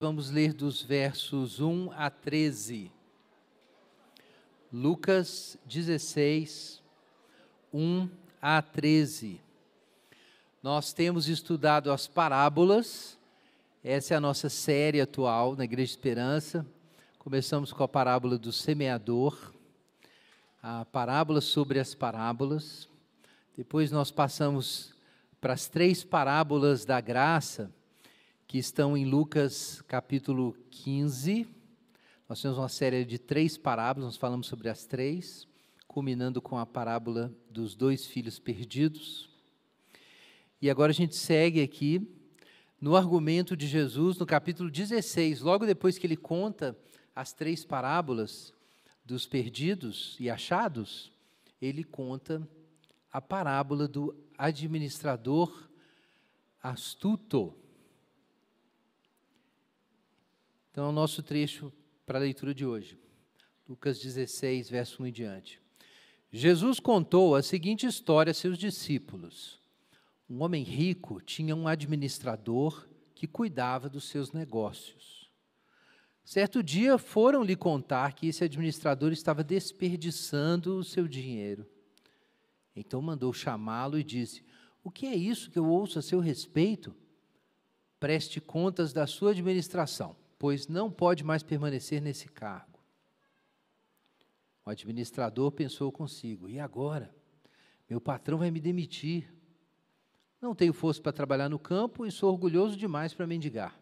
Vamos ler dos versos 1 a 13. Lucas 16, 1 a 13. Nós temos estudado as parábolas, essa é a nossa série atual na Igreja Esperança. Começamos com a parábola do semeador, a parábola sobre as parábolas. Depois nós passamos para as três parábolas da graça que estão em Lucas capítulo 15. Nós temos uma série de três parábolas, nós falamos sobre as três, culminando com a parábola dos dois filhos perdidos. E agora a gente segue aqui no argumento de Jesus, no capítulo 16, logo depois que ele conta as três parábolas dos perdidos e achados, ele conta a parábola do administrador astuto. Então, é o nosso trecho para a leitura de hoje. Lucas 16, verso 1 em diante. Jesus contou a seguinte história a seus discípulos. Um homem rico tinha um administrador que cuidava dos seus negócios. Certo dia foram lhe contar que esse administrador estava desperdiçando o seu dinheiro. Então mandou chamá-lo e disse: O que é isso que eu ouço a seu respeito? Preste contas da sua administração pois não pode mais permanecer nesse cargo. O administrador pensou consigo: e agora? Meu patrão vai me demitir. Não tenho força para trabalhar no campo e sou orgulhoso demais para mendigar.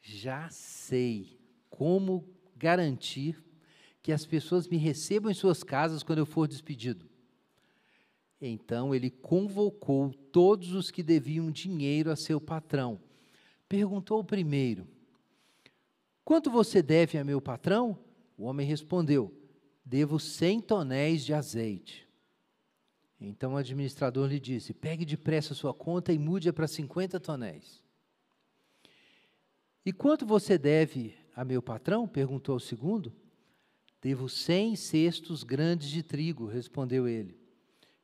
Já sei como garantir que as pessoas me recebam em suas casas quando eu for despedido. Então ele convocou todos os que deviam dinheiro a seu patrão. Perguntou ao primeiro: Quanto você deve a meu patrão? O homem respondeu: Devo cem tonéis de azeite. Então o administrador lhe disse: Pegue depressa sua conta e mude-a para cinquenta tonéis. E quanto você deve a meu patrão? perguntou o segundo. Devo cem cestos grandes de trigo, respondeu ele.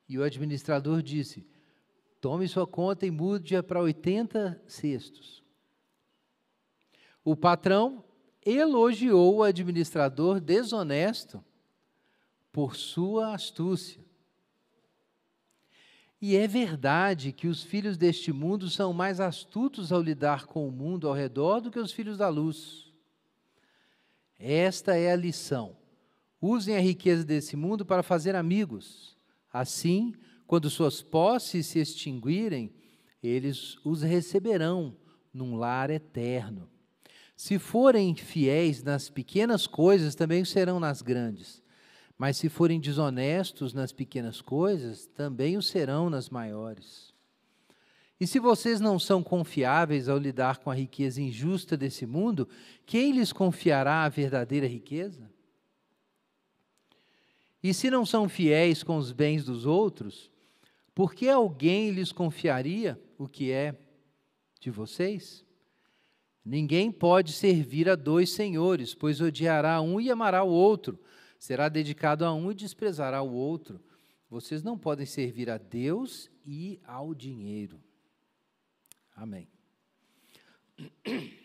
E o administrador disse: Tome sua conta e mude-a para oitenta cestos. O patrão elogiou o administrador desonesto por sua astúcia. E é verdade que os filhos deste mundo são mais astutos ao lidar com o mundo ao redor do que os filhos da luz. Esta é a lição. Usem a riqueza desse mundo para fazer amigos. Assim, quando suas posses se extinguirem, eles os receberão num lar eterno. Se forem fiéis nas pequenas coisas, também serão nas grandes. Mas se forem desonestos nas pequenas coisas, também o serão nas maiores. E se vocês não são confiáveis ao lidar com a riqueza injusta desse mundo, quem lhes confiará a verdadeira riqueza? E se não são fiéis com os bens dos outros, por que alguém lhes confiaria o que é de vocês? Ninguém pode servir a dois senhores, pois odiará um e amará o outro, será dedicado a um e desprezará o outro. Vocês não podem servir a Deus e ao dinheiro. Amém.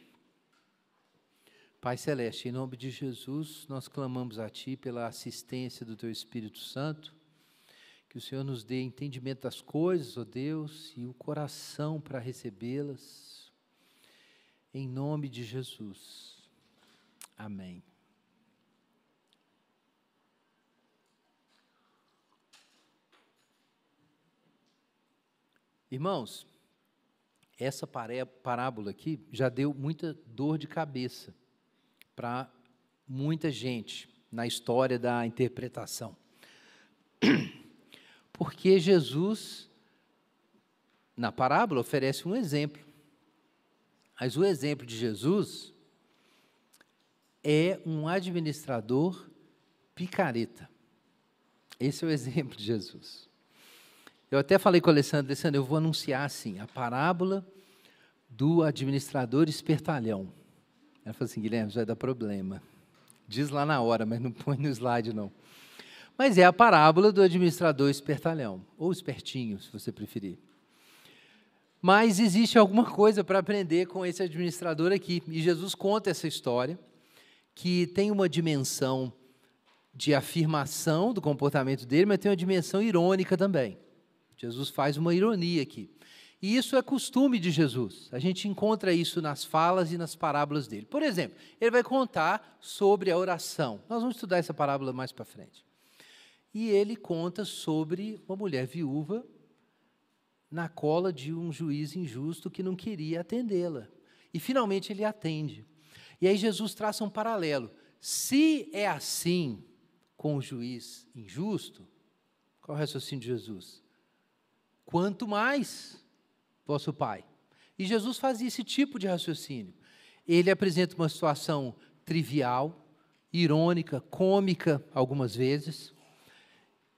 Pai Celeste, em nome de Jesus, nós clamamos a Ti pela assistência do Teu Espírito Santo, que o Senhor nos dê entendimento das coisas, ó oh Deus, e o coração para recebê-las em nome de Jesus. Amém. Irmãos, essa parábola aqui já deu muita dor de cabeça para muita gente na história da interpretação. Porque Jesus, na parábola, oferece um exemplo. Mas o exemplo de Jesus é um administrador picareta. Esse é o exemplo de Jesus. Eu até falei com o Alessandro, Alessandro, eu vou anunciar assim, a parábola do administrador espertalhão. Ela falou assim, Guilherme, vai dar problema. Diz lá na hora, mas não põe no slide não. Mas é a parábola do administrador espertalhão, ou espertinho, se você preferir. Mas existe alguma coisa para aprender com esse administrador aqui. E Jesus conta essa história, que tem uma dimensão de afirmação do comportamento dele, mas tem uma dimensão irônica também. Jesus faz uma ironia aqui. E isso é costume de Jesus. A gente encontra isso nas falas e nas parábolas dele. Por exemplo, ele vai contar sobre a oração. Nós vamos estudar essa parábola mais para frente. E ele conta sobre uma mulher viúva na cola de um juiz injusto que não queria atendê-la. E finalmente ele atende. E aí Jesus traça um paralelo. Se é assim com o juiz injusto, qual é o raciocínio de Jesus? Quanto mais vosso Pai. E Jesus fazia esse tipo de raciocínio. Ele apresenta uma situação trivial, irônica, cômica, algumas vezes,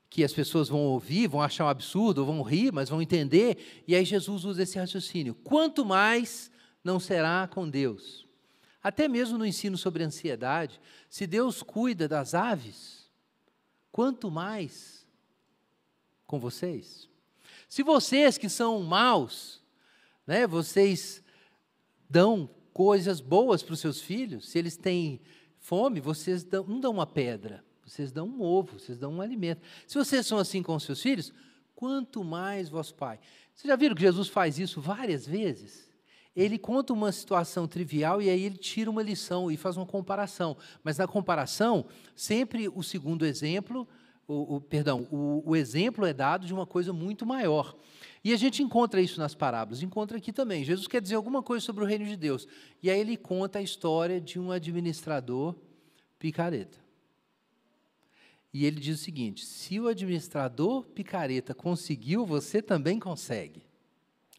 que as pessoas vão ouvir, vão achar um absurdo, vão rir, mas vão entender, e aí Jesus usa esse raciocínio. Quanto mais não será com Deus. Até mesmo no ensino sobre ansiedade, se Deus cuida das aves, quanto mais com vocês. Se vocês que são maus, né, vocês dão coisas boas para os seus filhos, se eles têm fome, vocês dão, não dão uma pedra, vocês dão um ovo, vocês dão um alimento. Se vocês são assim com os seus filhos, quanto mais vosso Pai. Vocês já viram que Jesus faz isso várias vezes? Ele conta uma situação trivial e aí ele tira uma lição e faz uma comparação. Mas na comparação, sempre o segundo exemplo o, o perdão, o, o exemplo é dado de uma coisa muito maior. E a gente encontra isso nas parábolas, encontra aqui também. Jesus quer dizer alguma coisa sobre o reino de Deus. E aí ele conta a história de um administrador picareta. E ele diz o seguinte: se o administrador picareta conseguiu, você também consegue.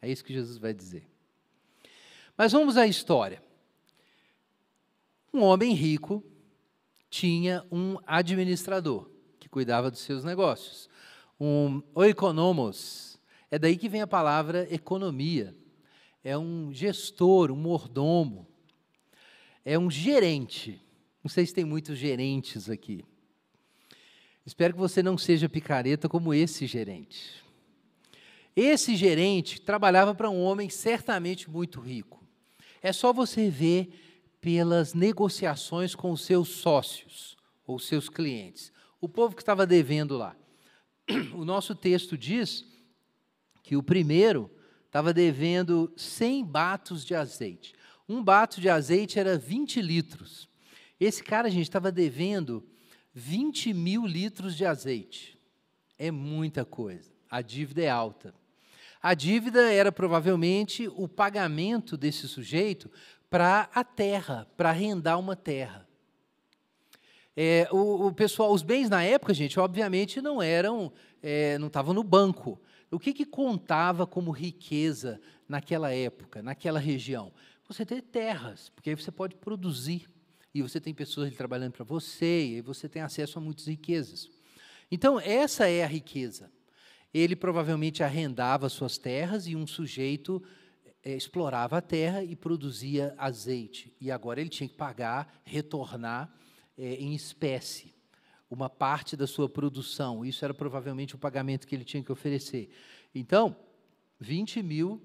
É isso que Jesus vai dizer. Mas vamos à história. Um homem rico tinha um administrador cuidava dos seus negócios. Um oikonomos, é daí que vem a palavra economia. É um gestor, um mordomo. É um gerente. Não sei se tem muitos gerentes aqui. Espero que você não seja picareta como esse gerente. Esse gerente trabalhava para um homem certamente muito rico. É só você ver pelas negociações com os seus sócios ou seus clientes o povo que estava devendo lá. O nosso texto diz que o primeiro estava devendo 100 batos de azeite. Um bato de azeite era 20 litros. Esse cara, gente, estava devendo 20 mil litros de azeite. É muita coisa. A dívida é alta. A dívida era provavelmente o pagamento desse sujeito para a terra, para arrendar uma terra. É, o, o, pessoal, os bens na época, gente, obviamente não eram, é, não estavam no banco. O que, que contava como riqueza naquela época, naquela região? Você ter terras, porque aí você pode produzir e você tem pessoas trabalhando para você e você tem acesso a muitas riquezas. Então essa é a riqueza. Ele provavelmente arrendava suas terras e um sujeito é, explorava a terra e produzia azeite. E agora ele tinha que pagar, retornar é, em espécie, uma parte da sua produção. Isso era provavelmente o pagamento que ele tinha que oferecer. Então, 20 mil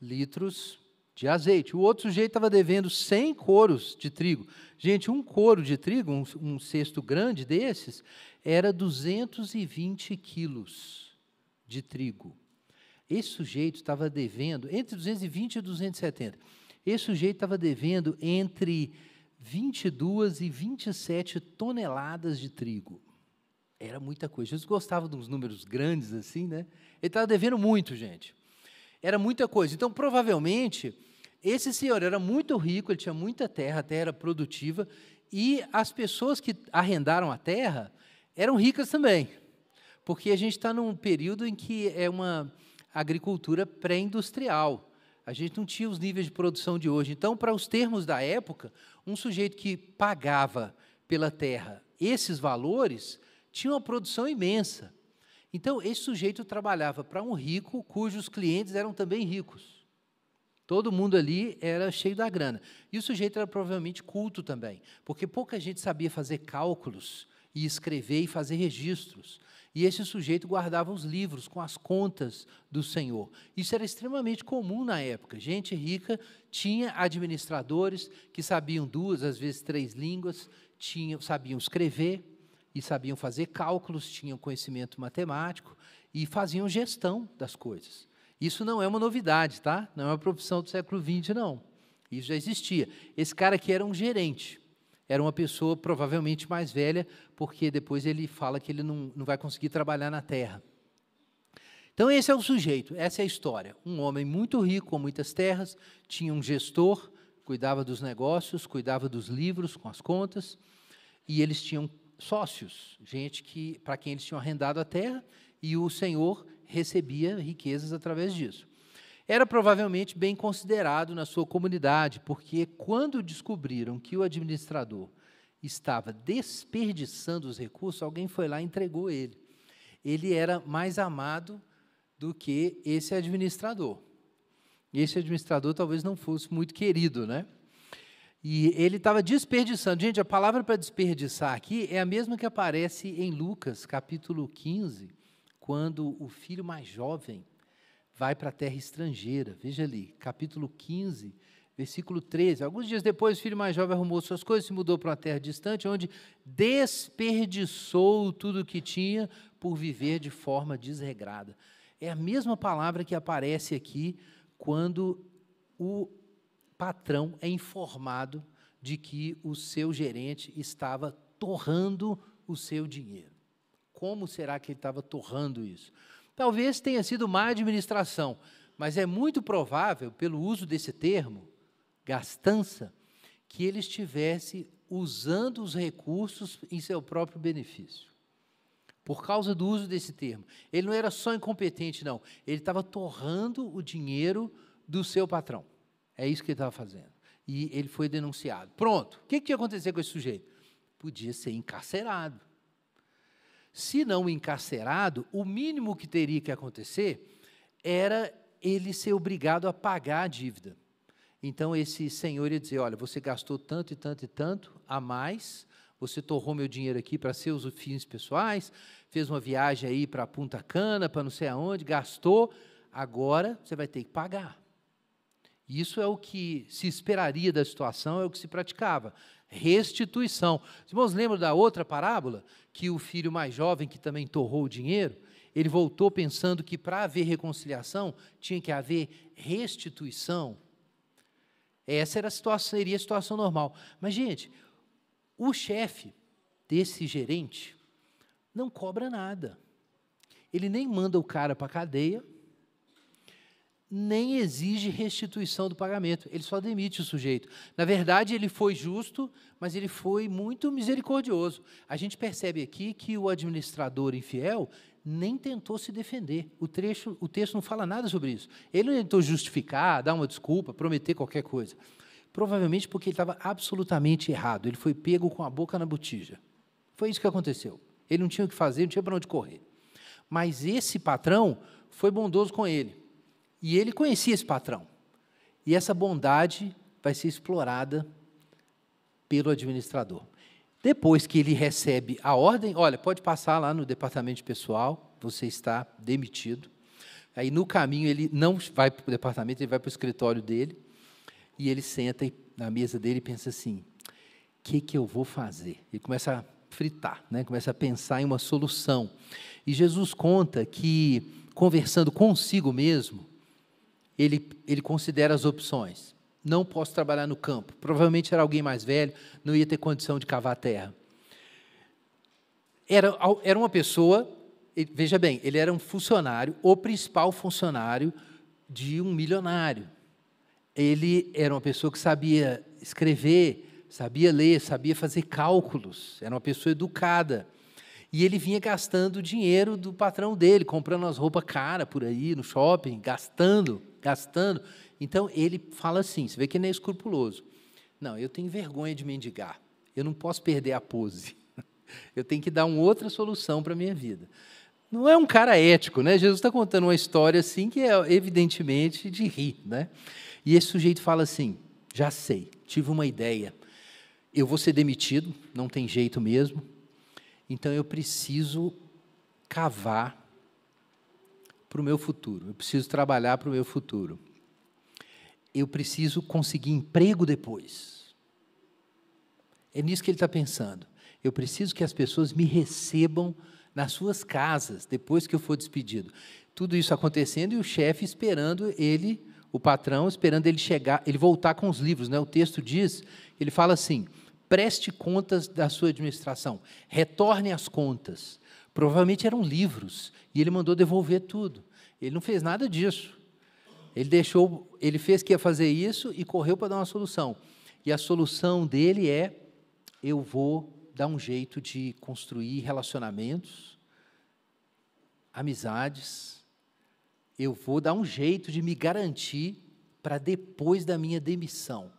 litros de azeite. O outro sujeito estava devendo 100 coros de trigo. Gente, um coro de trigo, um, um cesto grande desses, era 220 quilos de trigo. Esse sujeito estava devendo entre 220 e 270. Esse sujeito estava devendo entre 22 e 27 toneladas de trigo. Era muita coisa. Jesus gostava de uns números grandes assim, né? Ele estava devendo muito, gente. Era muita coisa. Então, provavelmente, esse senhor era muito rico, ele tinha muita terra, a terra era produtiva, e as pessoas que arrendaram a terra eram ricas também. Porque a gente está num período em que é uma agricultura pré-industrial. A gente não tinha os níveis de produção de hoje. Então, para os termos da época, um sujeito que pagava pela terra esses valores tinha uma produção imensa. Então, esse sujeito trabalhava para um rico cujos clientes eram também ricos. Todo mundo ali era cheio da grana. E o sujeito era provavelmente culto também, porque pouca gente sabia fazer cálculos e escrever e fazer registros. E esse sujeito guardava os livros com as contas do Senhor. Isso era extremamente comum na época. Gente rica tinha administradores que sabiam duas, às vezes três línguas, tinham, sabiam escrever e sabiam fazer cálculos, tinham conhecimento matemático e faziam gestão das coisas. Isso não é uma novidade, tá? Não é uma profissão do século XX, não. Isso já existia. Esse cara aqui era um gerente. Era uma pessoa provavelmente mais velha, porque depois ele fala que ele não, não vai conseguir trabalhar na terra. Então, esse é o sujeito, essa é a história. Um homem muito rico, com muitas terras, tinha um gestor, cuidava dos negócios, cuidava dos livros com as contas, e eles tinham sócios, gente que para quem eles tinham arrendado a terra, e o senhor recebia riquezas através disso. Era provavelmente bem considerado na sua comunidade, porque quando descobriram que o administrador estava desperdiçando os recursos, alguém foi lá e entregou ele. Ele era mais amado do que esse administrador. Esse administrador talvez não fosse muito querido, né? E ele estava desperdiçando. Gente, a palavra para desperdiçar aqui é a mesma que aparece em Lucas, capítulo 15, quando o filho mais jovem vai para a terra estrangeira. Veja ali, capítulo 15, versículo 13. Alguns dias depois, o filho mais jovem arrumou suas coisas e se mudou para uma terra distante, onde desperdiçou tudo o que tinha por viver de forma desregrada. É a mesma palavra que aparece aqui quando o patrão é informado de que o seu gerente estava torrando o seu dinheiro. Como será que ele estava torrando isso? Talvez tenha sido má administração, mas é muito provável, pelo uso desse termo, gastança, que ele estivesse usando os recursos em seu próprio benefício. Por causa do uso desse termo. Ele não era só incompetente, não. Ele estava torrando o dinheiro do seu patrão. É isso que ele estava fazendo. E ele foi denunciado. Pronto. O que, que ia acontecer com esse sujeito? Podia ser encarcerado. Se não encarcerado, o mínimo que teria que acontecer era ele ser obrigado a pagar a dívida. Então esse senhor ia dizer: Olha, você gastou tanto e tanto e tanto a mais, você torrou meu dinheiro aqui para seus fins pessoais, fez uma viagem aí para Punta Cana, para não sei aonde, gastou, agora você vai ter que pagar. Isso é o que se esperaria da situação, é o que se praticava restituição. Os irmãos lembram da outra parábola? Que o filho mais jovem, que também torrou o dinheiro, ele voltou pensando que para haver reconciliação tinha que haver restituição. Essa era a situação, seria a situação normal. Mas, gente, o chefe desse gerente não cobra nada. Ele nem manda o cara para a cadeia, nem exige restituição do pagamento, ele só demite o sujeito. Na verdade, ele foi justo, mas ele foi muito misericordioso. A gente percebe aqui que o administrador infiel nem tentou se defender. O, trecho, o texto não fala nada sobre isso. Ele não tentou justificar, dar uma desculpa, prometer qualquer coisa. Provavelmente porque ele estava absolutamente errado. Ele foi pego com a boca na botija. Foi isso que aconteceu. Ele não tinha o que fazer, não tinha para onde correr. Mas esse patrão foi bondoso com ele e ele conhecia esse patrão. E essa bondade vai ser explorada pelo administrador. Depois que ele recebe a ordem, olha, pode passar lá no departamento de pessoal, você está demitido. Aí no caminho ele não vai para o departamento, ele vai para o escritório dele e ele senta na mesa dele e pensa assim: o que, que eu vou fazer? Ele começa a fritar, né? começa a pensar em uma solução. E Jesus conta que, conversando consigo mesmo, ele, ele considera as opções. Não posso trabalhar no campo. Provavelmente era alguém mais velho, não ia ter condição de cavar a terra. Era, era uma pessoa, veja bem, ele era um funcionário, o principal funcionário de um milionário. Ele era uma pessoa que sabia escrever, sabia ler, sabia fazer cálculos, era uma pessoa educada. E ele vinha gastando o dinheiro do patrão dele, comprando as roupas caras por aí no shopping, gastando gastando. Então ele fala assim: você vê que ele é escrupuloso. Não, eu tenho vergonha de mendigar. Eu não posso perder a pose. Eu tenho que dar uma outra solução para a minha vida. Não é um cara ético, né? Jesus está contando uma história assim que é evidentemente de rir, né? E esse sujeito fala assim: já sei, tive uma ideia. Eu vou ser demitido, não tem jeito mesmo. Então eu preciso cavar para o meu futuro, eu preciso trabalhar para o meu futuro. Eu preciso conseguir emprego depois. É nisso que ele está pensando. Eu preciso que as pessoas me recebam nas suas casas depois que eu for despedido. Tudo isso acontecendo e o chefe esperando ele, o patrão, esperando ele chegar, ele voltar com os livros. Né? O texto diz, ele fala assim: preste contas da sua administração, retorne as contas. Provavelmente eram livros, e ele mandou devolver tudo. Ele não fez nada disso. Ele deixou, ele fez que ia fazer isso e correu para dar uma solução. E a solução dele é: eu vou dar um jeito de construir relacionamentos, amizades. Eu vou dar um jeito de me garantir para depois da minha demissão.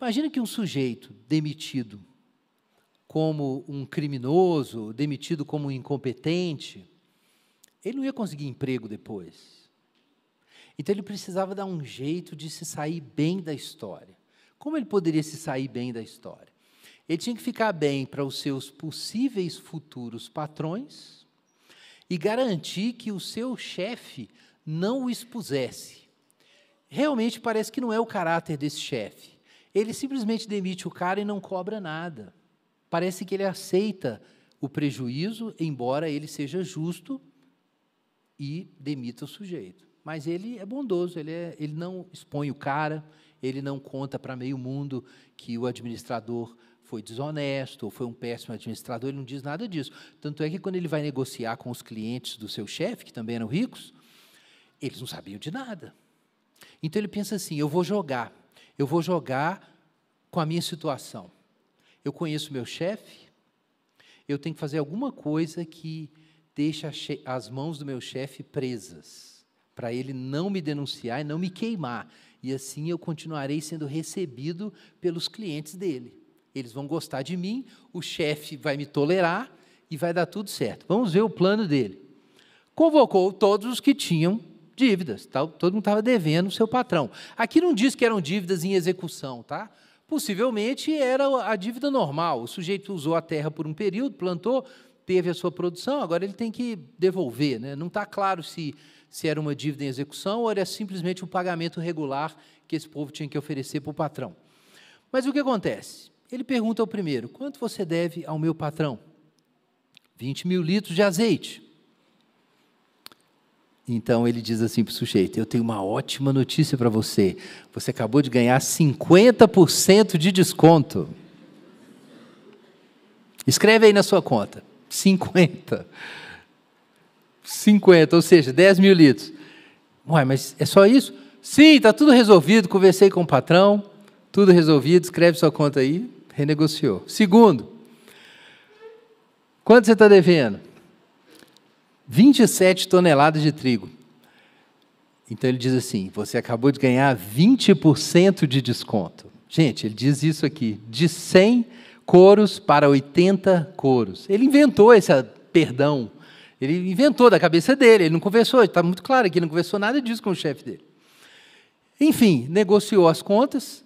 Imagina que um sujeito demitido como um criminoso, demitido como um incompetente, ele não ia conseguir emprego depois. Então ele precisava dar um jeito de se sair bem da história. Como ele poderia se sair bem da história? Ele tinha que ficar bem para os seus possíveis futuros patrões e garantir que o seu chefe não o expusesse. Realmente parece que não é o caráter desse chefe. Ele simplesmente demite o cara e não cobra nada. Parece que ele aceita o prejuízo, embora ele seja justo e demita o sujeito. Mas ele é bondoso, ele, é, ele não expõe o cara, ele não conta para meio mundo que o administrador foi desonesto ou foi um péssimo administrador, ele não diz nada disso. Tanto é que quando ele vai negociar com os clientes do seu chefe, que também eram ricos, eles não sabiam de nada. Então ele pensa assim: eu vou jogar, eu vou jogar com a minha situação. Eu conheço meu chefe, eu tenho que fazer alguma coisa que deixe as mãos do meu chefe presas, para ele não me denunciar e não me queimar. E assim eu continuarei sendo recebido pelos clientes dele. Eles vão gostar de mim, o chefe vai me tolerar e vai dar tudo certo. Vamos ver o plano dele. Convocou todos os que tinham dívidas, tá? todo mundo estava devendo o seu patrão. Aqui não diz que eram dívidas em execução, tá? Possivelmente era a dívida normal. O sujeito usou a terra por um período, plantou, teve a sua produção, agora ele tem que devolver. Né? Não está claro se, se era uma dívida em execução ou era simplesmente um pagamento regular que esse povo tinha que oferecer para o patrão. Mas o que acontece? Ele pergunta ao primeiro: quanto você deve ao meu patrão? 20 mil litros de azeite. Então ele diz assim para o sujeito: Eu tenho uma ótima notícia para você. Você acabou de ganhar 50% de desconto. Escreve aí na sua conta: 50. 50, ou seja, 10 mil litros. Uai, mas é só isso? Sim, está tudo resolvido. Conversei com o patrão, tudo resolvido. Escreve sua conta aí renegociou. Segundo, quanto você está devendo? 27 toneladas de trigo. Então ele diz assim: você acabou de ganhar 20% de desconto. Gente, ele diz isso aqui: de 100 coros para 80 coros. Ele inventou esse perdão. Ele inventou da cabeça dele, ele não conversou, está muito claro aqui, não conversou nada disso com o chefe dele. Enfim, negociou as contas,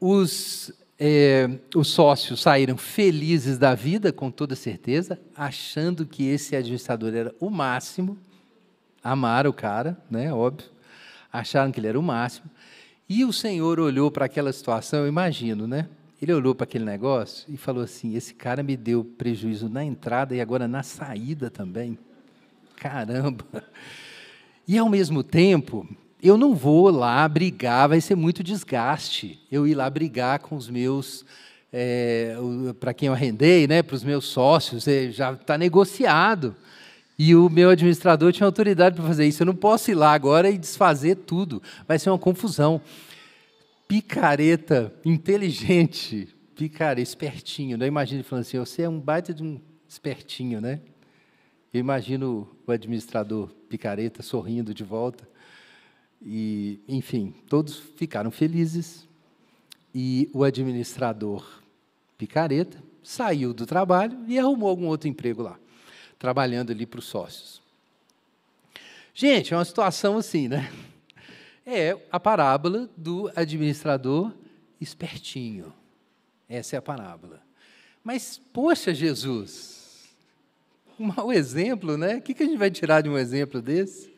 os é, os sócios saíram felizes da vida, com toda certeza, achando que esse administrador era o máximo, amaram o cara, né, óbvio, acharam que ele era o máximo, e o Senhor olhou para aquela situação, eu imagino, né? Ele olhou para aquele negócio e falou assim: esse cara me deu prejuízo na entrada e agora na saída também. Caramba! E ao mesmo tempo, eu não vou lá brigar, vai ser muito desgaste. Eu ir lá brigar com os meus, é, para quem eu arrendei, né, para os meus sócios, é, já está negociado. E o meu administrador tinha autoridade para fazer isso. Eu não posso ir lá agora e desfazer tudo. Vai ser uma confusão. Picareta, inteligente, picareta, espertinho. Né? Eu imagino ele falando assim: você é um baita de um espertinho, né? Eu imagino o administrador picareta sorrindo de volta. E, enfim, todos ficaram felizes. E o administrador picareta saiu do trabalho e arrumou algum outro emprego lá, trabalhando ali para os sócios. Gente, é uma situação assim, né? É a parábola do administrador espertinho. Essa é a parábola. Mas, poxa, Jesus, Um mau exemplo, né? O que a gente vai tirar de um exemplo desse?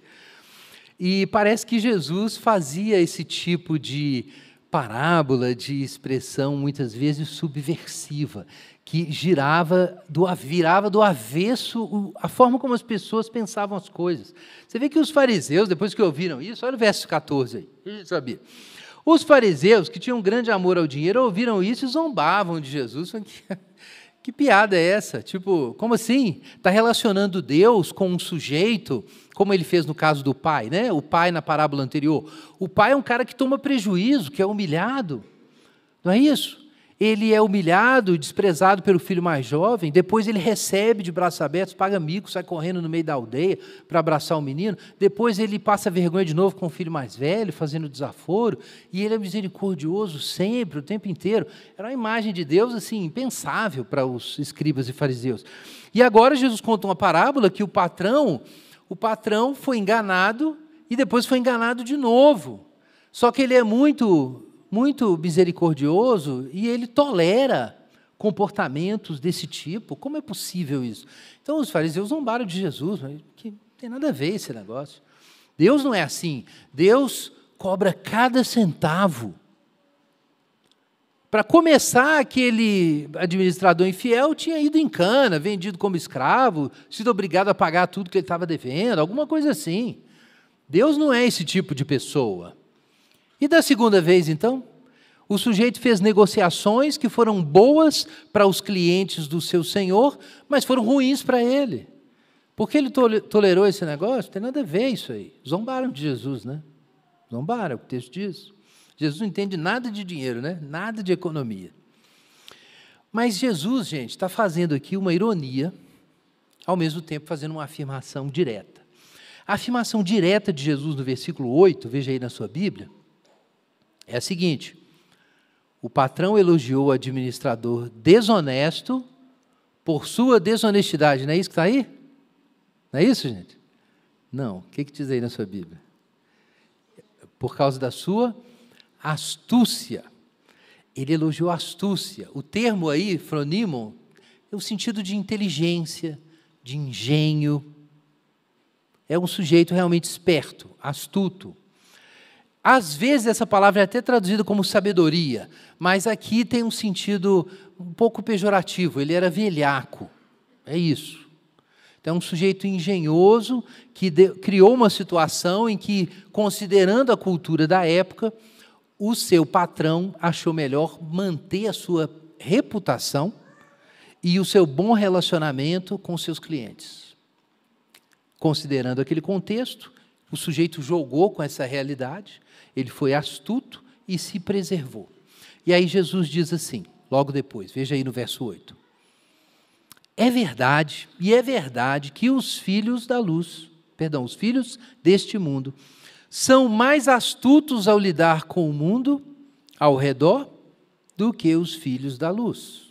E parece que Jesus fazia esse tipo de parábola, de expressão, muitas vezes subversiva, que girava do, virava do avesso a forma como as pessoas pensavam as coisas. Você vê que os fariseus, depois que ouviram isso, olha o verso 14 aí, a sabia. Os fariseus, que tinham grande amor ao dinheiro, ouviram isso e zombavam de Jesus. Que, que piada é essa? Tipo, como assim? Está relacionando Deus com um sujeito, como ele fez no caso do pai, né? O pai na parábola anterior. O pai é um cara que toma prejuízo, que é humilhado. Não é isso? Ele é humilhado, desprezado pelo filho mais jovem, depois ele recebe de braços abertos, paga mico, sai correndo no meio da aldeia para abraçar o menino, depois ele passa vergonha de novo com o filho mais velho, fazendo desaforo, e ele é misericordioso sempre, o tempo inteiro. Era uma imagem de Deus assim impensável para os escribas e fariseus. E agora Jesus conta uma parábola que o patrão, o patrão foi enganado e depois foi enganado de novo. Só que ele é muito muito misericordioso e ele tolera comportamentos desse tipo. Como é possível isso? Então os fariseus zombaram de Jesus, que não tem nada a ver esse negócio. Deus não é assim. Deus cobra cada centavo. Para começar, aquele administrador infiel tinha ido em cana, vendido como escravo, sido obrigado a pagar tudo que ele estava devendo, alguma coisa assim. Deus não é esse tipo de pessoa. E da segunda vez, então? O sujeito fez negociações que foram boas para os clientes do seu senhor, mas foram ruins para ele. Por que ele tolerou esse negócio? Não tem nada a ver isso aí. Zombaram de Jesus, né? Zombaram, o texto diz. Jesus não entende nada de dinheiro, né? Nada de economia. Mas Jesus, gente, está fazendo aqui uma ironia, ao mesmo tempo fazendo uma afirmação direta. A afirmação direta de Jesus no versículo 8, veja aí na sua Bíblia, é a seguinte: o patrão elogiou o administrador desonesto por sua desonestidade. Não é isso que está aí? Não é isso, gente? Não. O que, que diz aí na sua Bíblia? Por causa da sua astúcia. Ele elogiou a astúcia. O termo aí, fronimon, é o sentido de inteligência, de engenho. É um sujeito realmente esperto, astuto. Às vezes essa palavra é até traduzida como sabedoria, mas aqui tem um sentido um pouco pejorativo. Ele era velhaco. É isso. Então, é um sujeito engenhoso que de, criou uma situação em que, considerando a cultura da época, o seu patrão achou melhor manter a sua reputação e o seu bom relacionamento com seus clientes. Considerando aquele contexto, o sujeito jogou com essa realidade ele foi astuto e se preservou. E aí Jesus diz assim, logo depois, veja aí no verso 8. É verdade, e é verdade que os filhos da luz, perdão, os filhos deste mundo, são mais astutos ao lidar com o mundo ao redor do que os filhos da luz.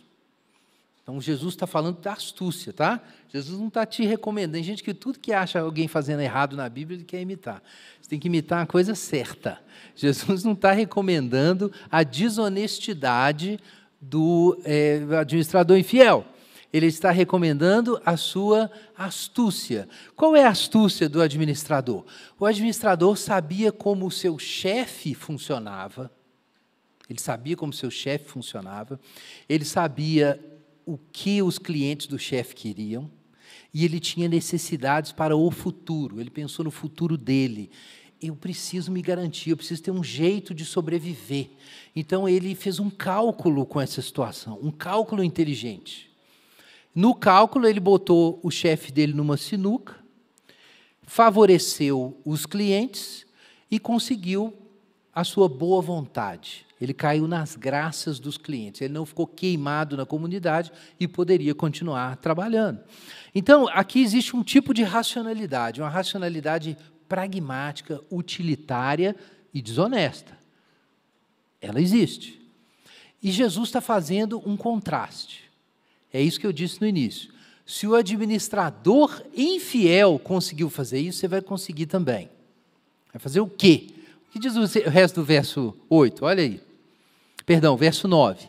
Então Jesus está falando da astúcia, tá? Jesus não está te recomendando. Tem gente que tudo que acha alguém fazendo errado na Bíblia, ele quer imitar. Você tem que imitar a coisa certa. Jesus não está recomendando a desonestidade do é, administrador infiel. Ele está recomendando a sua astúcia. Qual é a astúcia do administrador? O administrador sabia como o seu chefe funcionava. Ele sabia como seu chefe funcionava. Ele sabia o que os clientes do chefe queriam e ele tinha necessidades para o futuro. Ele pensou no futuro dele. Eu preciso me garantir, eu preciso ter um jeito de sobreviver. Então ele fez um cálculo com essa situação, um cálculo inteligente. No cálculo, ele botou o chefe dele numa sinuca, favoreceu os clientes e conseguiu a sua boa vontade. Ele caiu nas graças dos clientes. Ele não ficou queimado na comunidade e poderia continuar trabalhando. Então, aqui existe um tipo de racionalidade, uma racionalidade pragmática, utilitária e desonesta. Ela existe. E Jesus está fazendo um contraste. É isso que eu disse no início. Se o administrador infiel conseguiu fazer isso, você vai conseguir também. Vai fazer o quê? Que diz o resto do verso 8? Olha aí. Perdão, verso 9.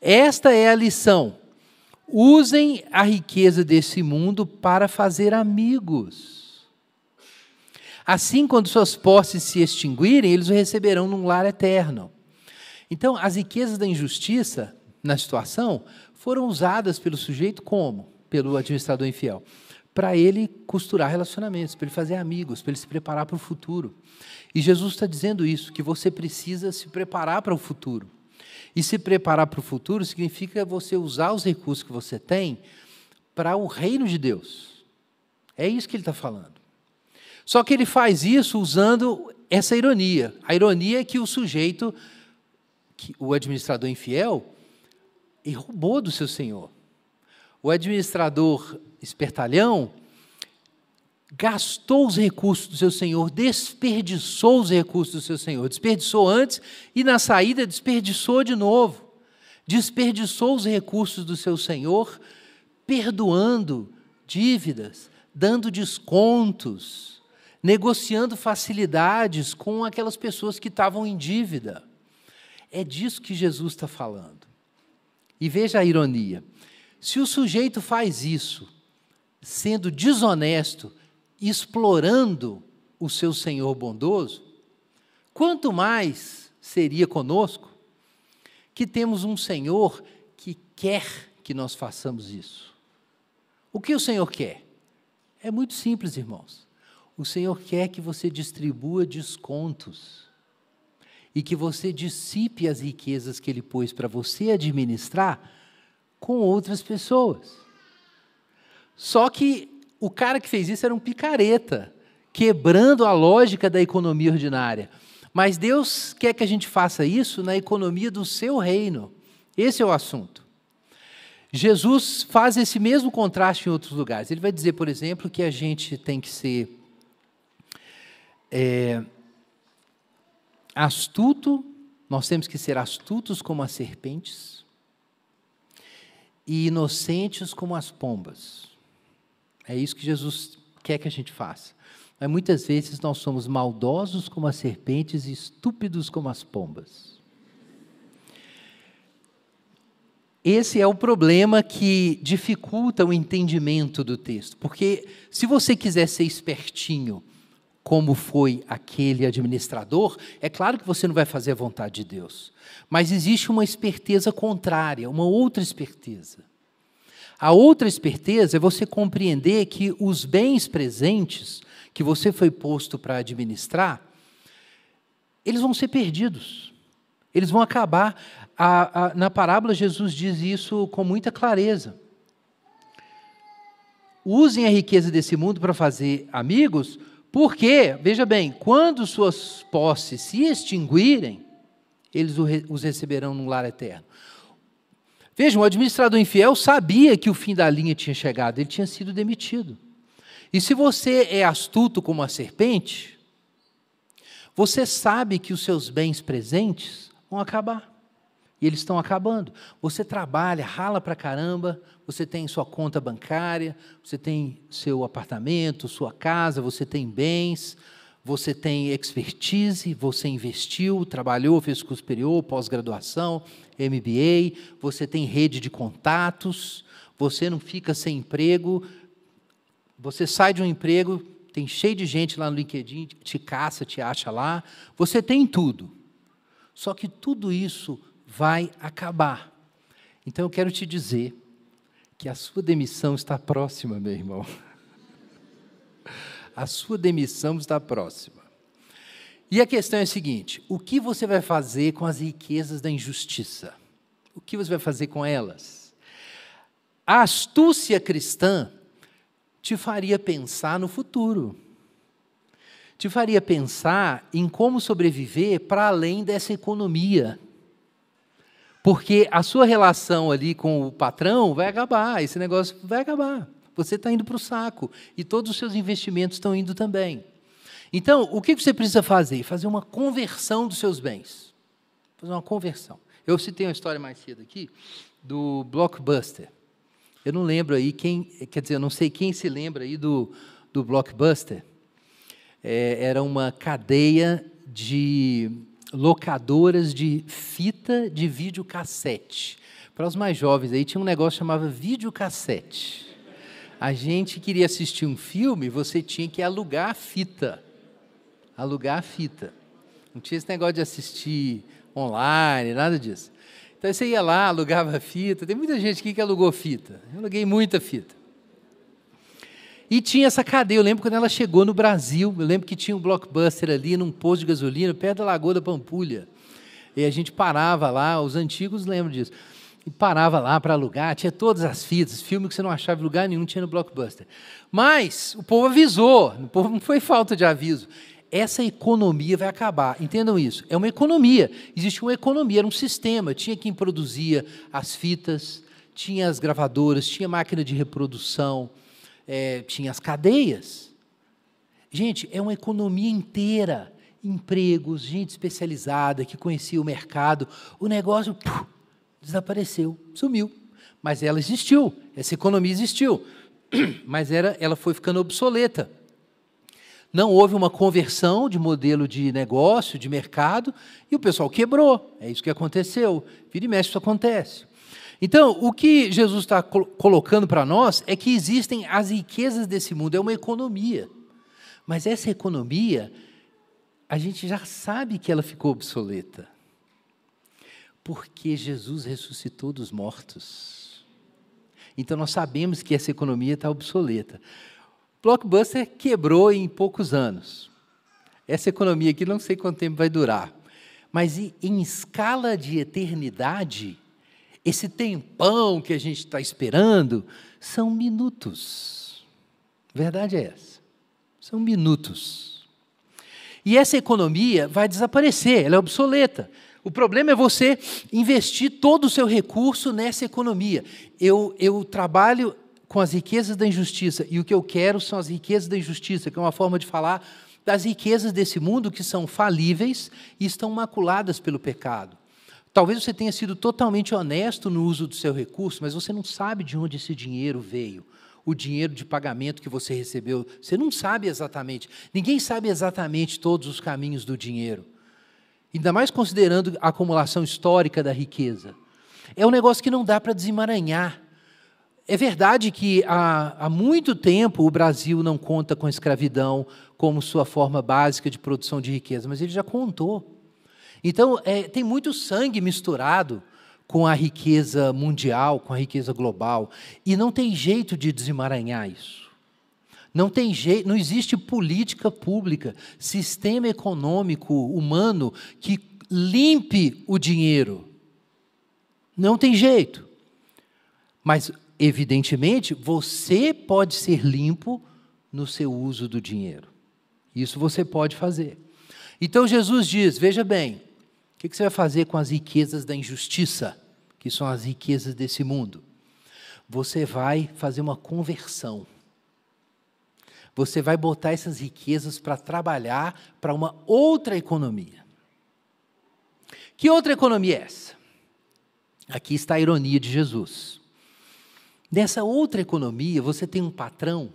Esta é a lição. usem a riqueza desse mundo para fazer amigos. Assim, quando suas posses se extinguirem, eles o receberão num lar eterno. Então, as riquezas da injustiça na situação foram usadas pelo sujeito como? Pelo administrador infiel. Para ele costurar relacionamentos, para ele fazer amigos, para ele se preparar para o futuro. E Jesus está dizendo isso, que você precisa se preparar para o futuro. E se preparar para o futuro significa você usar os recursos que você tem para o reino de Deus. É isso que ele está falando. Só que ele faz isso usando essa ironia. A ironia é que o sujeito, que, o administrador infiel, roubou do seu senhor. O administrador espertalhão gastou os recursos do seu senhor, desperdiçou os recursos do seu senhor, desperdiçou antes e na saída desperdiçou de novo. Desperdiçou os recursos do seu senhor, perdoando dívidas, dando descontos, negociando facilidades com aquelas pessoas que estavam em dívida. É disso que Jesus está falando. E veja a ironia: se o sujeito faz isso, sendo desonesto, explorando o seu Senhor bondoso, quanto mais seria conosco que temos um Senhor que quer que nós façamos isso. O que o Senhor quer? É muito simples, irmãos. O Senhor quer que você distribua descontos e que você dissipe as riquezas que Ele pôs para você administrar com outras pessoas. Só que o cara que fez isso era um picareta, quebrando a lógica da economia ordinária. Mas Deus quer que a gente faça isso na economia do seu reino. Esse é o assunto. Jesus faz esse mesmo contraste em outros lugares. Ele vai dizer, por exemplo, que a gente tem que ser é, astuto, nós temos que ser astutos como as serpentes e inocentes como as pombas. É isso que Jesus quer que a gente faça. Mas muitas vezes nós somos maldosos como as serpentes e estúpidos como as pombas. Esse é o problema que dificulta o entendimento do texto. Porque se você quiser ser espertinho, como foi aquele administrador, é claro que você não vai fazer a vontade de Deus. Mas existe uma esperteza contrária, uma outra esperteza. A outra esperteza é você compreender que os bens presentes que você foi posto para administrar, eles vão ser perdidos. Eles vão acabar. A, a, na parábola, Jesus diz isso com muita clareza. Usem a riqueza desse mundo para fazer amigos, porque, veja bem, quando suas posses se extinguirem, eles os receberão num lar eterno. Vejam, o administrador infiel sabia que o fim da linha tinha chegado, ele tinha sido demitido. E se você é astuto como a serpente, você sabe que os seus bens presentes vão acabar. E eles estão acabando. Você trabalha, rala para caramba, você tem sua conta bancária, você tem seu apartamento, sua casa, você tem bens, você tem expertise, você investiu, trabalhou, fez curso superior, pós-graduação, MBA, você tem rede de contatos, você não fica sem emprego, você sai de um emprego, tem cheio de gente lá no LinkedIn, te caça, te acha lá, você tem tudo. Só que tudo isso vai acabar. Então eu quero te dizer que a sua demissão está próxima, meu irmão a sua demissão está próxima. E a questão é a seguinte: o que você vai fazer com as riquezas da injustiça? O que você vai fazer com elas? A astúcia cristã te faria pensar no futuro, te faria pensar em como sobreviver para além dessa economia. Porque a sua relação ali com o patrão vai acabar, esse negócio vai acabar. Você está indo para o saco. E todos os seus investimentos estão indo também. Então, o que você precisa fazer? Fazer uma conversão dos seus bens. Fazer uma conversão. Eu citei uma história mais cedo aqui do Blockbuster. Eu não lembro aí quem, quer dizer, eu não sei quem se lembra aí do, do Blockbuster. É, era uma cadeia de locadoras de fita de videocassete. Para os mais jovens aí tinha um negócio que chamava videocassete. A gente queria assistir um filme, você tinha que alugar a fita. Alugar a fita. Não tinha esse negócio de assistir online, nada disso. Então você ia lá, alugava fita. Tem muita gente aqui que alugou fita. Eu aluguei muita fita. E tinha essa cadeia. Eu lembro quando ela chegou no Brasil. Eu lembro que tinha um blockbuster ali num posto de gasolina, perto da Lagoa da Pampulha. E a gente parava lá, os antigos lembram disso. E parava lá para alugar, tinha todas as fitas, filme que você não achava em lugar nenhum, tinha no blockbuster. Mas o povo avisou, o povo não foi falta de aviso essa economia vai acabar. Entendam isso. É uma economia. Existe uma economia, era um sistema. Tinha quem produzia as fitas, tinha as gravadoras, tinha máquina de reprodução, é, tinha as cadeias. Gente, é uma economia inteira. Empregos, gente especializada que conhecia o mercado. O negócio puf, desapareceu, sumiu. Mas ela existiu, essa economia existiu. Mas era, ela foi ficando obsoleta. Não houve uma conversão de modelo de negócio, de mercado, e o pessoal quebrou. É isso que aconteceu. Vira e mexe, isso acontece. Então, o que Jesus está colocando para nós é que existem as riquezas desse mundo, é uma economia. Mas essa economia, a gente já sabe que ela ficou obsoleta. Porque Jesus ressuscitou dos mortos. Então, nós sabemos que essa economia está obsoleta. Blockbuster quebrou em poucos anos. Essa economia aqui não sei quanto tempo vai durar. Mas em escala de eternidade, esse tempão que a gente está esperando são minutos. Verdade é essa. São minutos. E essa economia vai desaparecer, ela é obsoleta. O problema é você investir todo o seu recurso nessa economia. Eu, eu trabalho com as riquezas da injustiça. E o que eu quero são as riquezas da injustiça, que é uma forma de falar das riquezas desse mundo que são falíveis e estão maculadas pelo pecado. Talvez você tenha sido totalmente honesto no uso do seu recurso, mas você não sabe de onde esse dinheiro veio. O dinheiro de pagamento que você recebeu, você não sabe exatamente. Ninguém sabe exatamente todos os caminhos do dinheiro. Ainda mais considerando a acumulação histórica da riqueza. É um negócio que não dá para desemaranhar. É verdade que há, há muito tempo o Brasil não conta com a escravidão como sua forma básica de produção de riqueza, mas ele já contou. Então, é, tem muito sangue misturado com a riqueza mundial, com a riqueza global, e não tem jeito de desemaranhar isso. Não tem jeito, não existe política pública, sistema econômico humano que limpe o dinheiro. Não tem jeito. Mas evidentemente, você pode ser limpo no seu uso do dinheiro. Isso você pode fazer. Então Jesus diz: veja bem, o que você vai fazer com as riquezas da injustiça, que são as riquezas desse mundo? Você vai fazer uma conversão. Você vai botar essas riquezas para trabalhar para uma outra economia. Que outra economia é essa? Aqui está a ironia de Jesus. Nessa outra economia, você tem um patrão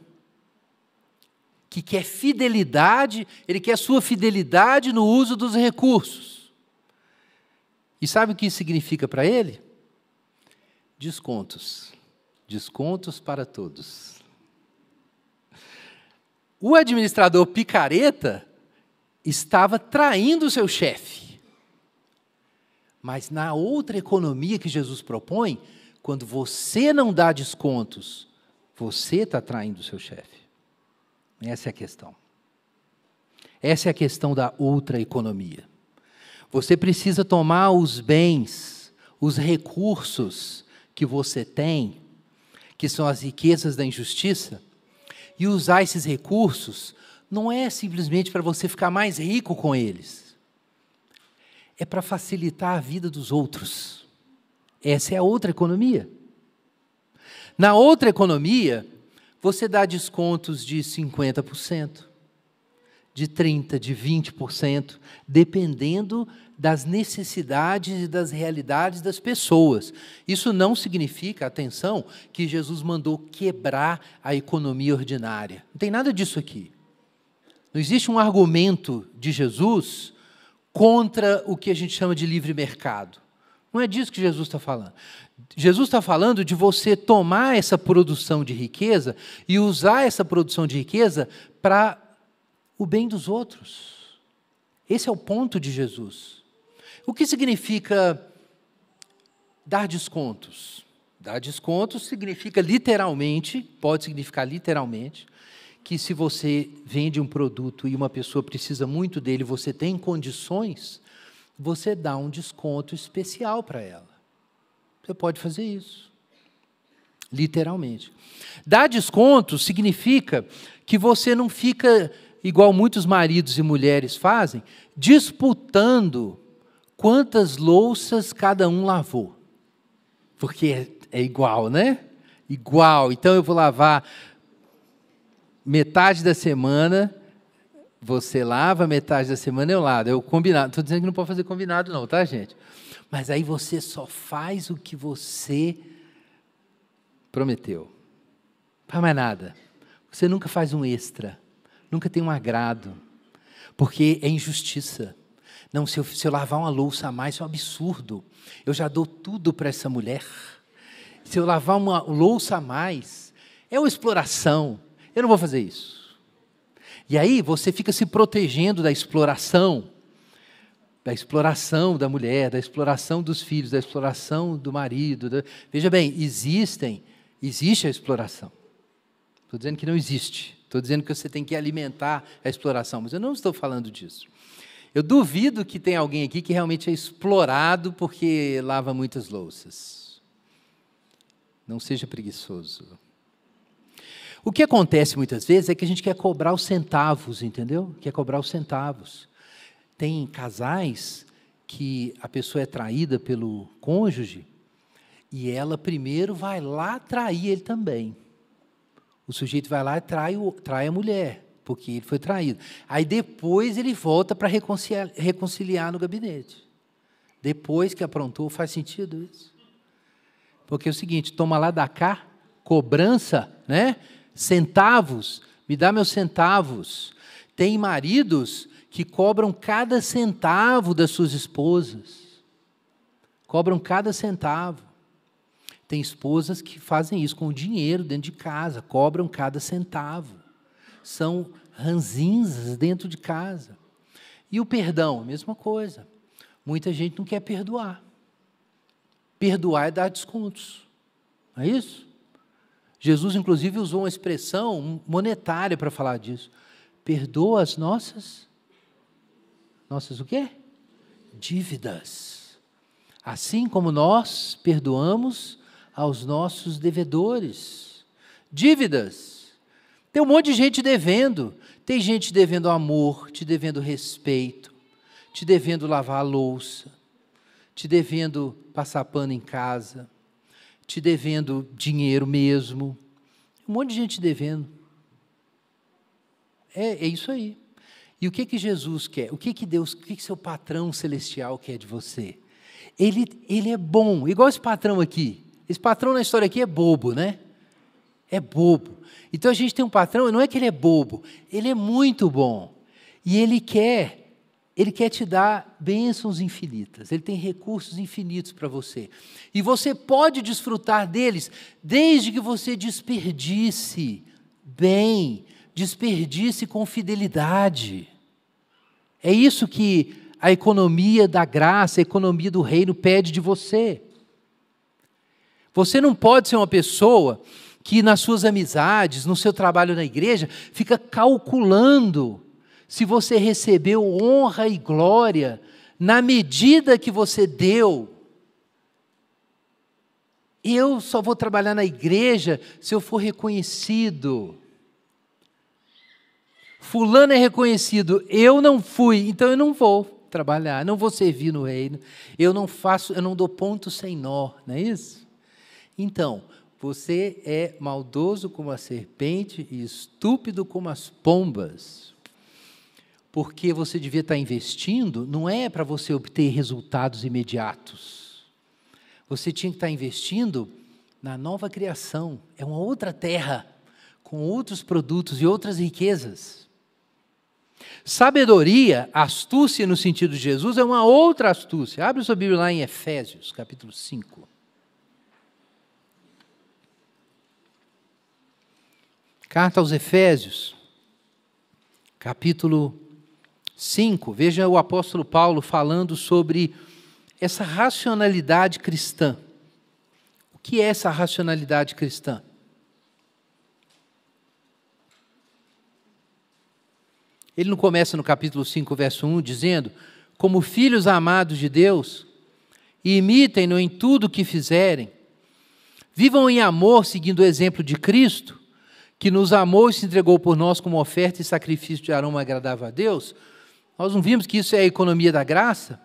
que quer fidelidade, ele quer sua fidelidade no uso dos recursos. E sabe o que isso significa para ele? Descontos. Descontos para todos. O administrador picareta estava traindo o seu chefe. Mas na outra economia que Jesus propõe, quando você não dá descontos, você está traindo o seu chefe. Essa é a questão. Essa é a questão da outra economia. Você precisa tomar os bens, os recursos que você tem, que são as riquezas da injustiça, e usar esses recursos não é simplesmente para você ficar mais rico com eles, é para facilitar a vida dos outros. Essa é a outra economia. Na outra economia, você dá descontos de 50%, de 30%, de 20%, dependendo das necessidades e das realidades das pessoas. Isso não significa, atenção, que Jesus mandou quebrar a economia ordinária. Não tem nada disso aqui. Não existe um argumento de Jesus contra o que a gente chama de livre mercado. Não é disso que Jesus está falando. Jesus está falando de você tomar essa produção de riqueza e usar essa produção de riqueza para o bem dos outros. Esse é o ponto de Jesus. O que significa dar descontos? Dar descontos significa literalmente, pode significar literalmente, que se você vende um produto e uma pessoa precisa muito dele, você tem condições, você dá um desconto especial para ela. Você pode fazer isso. Literalmente. Dar desconto significa que você não fica, igual muitos maridos e mulheres fazem, disputando quantas louças cada um lavou. Porque é, é igual, né? Igual. Então eu vou lavar metade da semana você lava, metade da semana eu lavo. Eu combinado. Estou dizendo que não pode fazer combinado, não, tá, gente? Mas aí você só faz o que você prometeu. Não faz mais nada. Você nunca faz um extra. Nunca tem um agrado. Porque é injustiça. Não, se eu, se eu lavar uma louça a mais, é um absurdo. Eu já dou tudo para essa mulher. Se eu lavar uma louça a mais, é uma exploração. Eu não vou fazer isso. E aí você fica se protegendo da exploração, da exploração da mulher, da exploração dos filhos, da exploração do marido. Da... Veja bem, existem, existe a exploração. Estou dizendo que não existe. Estou dizendo que você tem que alimentar a exploração, mas eu não estou falando disso. Eu duvido que tenha alguém aqui que realmente é explorado porque lava muitas louças. Não seja preguiçoso. O que acontece muitas vezes é que a gente quer cobrar os centavos, entendeu? Quer cobrar os centavos. Tem casais que a pessoa é traída pelo cônjuge e ela primeiro vai lá trair ele também. O sujeito vai lá e trai, trai a mulher, porque ele foi traído. Aí depois ele volta para reconciliar, reconciliar no gabinete. Depois que aprontou, faz sentido isso? Porque é o seguinte, toma lá da cá, cobrança, né? centavos, me dá meus centavos. Tem maridos que cobram cada centavo das suas esposas. Cobram cada centavo. Tem esposas que fazem isso com o dinheiro dentro de casa, cobram cada centavo. São ranzinzas dentro de casa. E o perdão, mesma coisa. Muita gente não quer perdoar. Perdoar é dar descontos. Não é isso? Jesus, inclusive, usou uma expressão monetária para falar disso. Perdoa as nossas. Nossas o quê? Dívidas. Assim como nós perdoamos aos nossos devedores. Dívidas. Tem um monte de gente devendo. Tem gente devendo amor, te devendo respeito, te devendo lavar a louça, te devendo passar pano em casa te devendo dinheiro mesmo. Um monte de gente devendo. É, é isso aí. E o que que Jesus quer? O que que Deus, o que que seu patrão celestial quer de você? Ele, ele é bom, igual esse patrão aqui. Esse patrão na história aqui é bobo, né? É bobo. Então a gente tem um patrão, não é que ele é bobo, ele é muito bom. E ele quer ele quer te dar bênçãos infinitas, Ele tem recursos infinitos para você. E você pode desfrutar deles desde que você desperdice bem, desperdice com fidelidade. É isso que a economia da graça, a economia do reino pede de você. Você não pode ser uma pessoa que nas suas amizades, no seu trabalho na igreja, fica calculando se você recebeu honra e glória na medida que você deu. Eu só vou trabalhar na igreja se eu for reconhecido. Fulano é reconhecido, eu não fui, então eu não vou trabalhar, não vou servir no reino. Eu não faço, eu não dou ponto sem nó, não é isso? Então, você é maldoso como a serpente e estúpido como as pombas porque você devia estar investindo, não é para você obter resultados imediatos. Você tinha que estar investindo na nova criação, é uma outra terra, com outros produtos e outras riquezas. Sabedoria, astúcia no sentido de Jesus, é uma outra astúcia. Abre sua Bíblia lá em Efésios, capítulo 5. Carta aos Efésios, capítulo 5. Veja o apóstolo Paulo falando sobre essa racionalidade cristã. O que é essa racionalidade cristã? Ele não começa no capítulo 5, verso 1, dizendo: Como filhos amados de Deus, imitem-no em tudo o que fizerem, vivam em amor, seguindo o exemplo de Cristo que nos amou e se entregou por nós como oferta e sacrifício de aroma agradável a Deus, nós não vimos que isso é a economia da graça?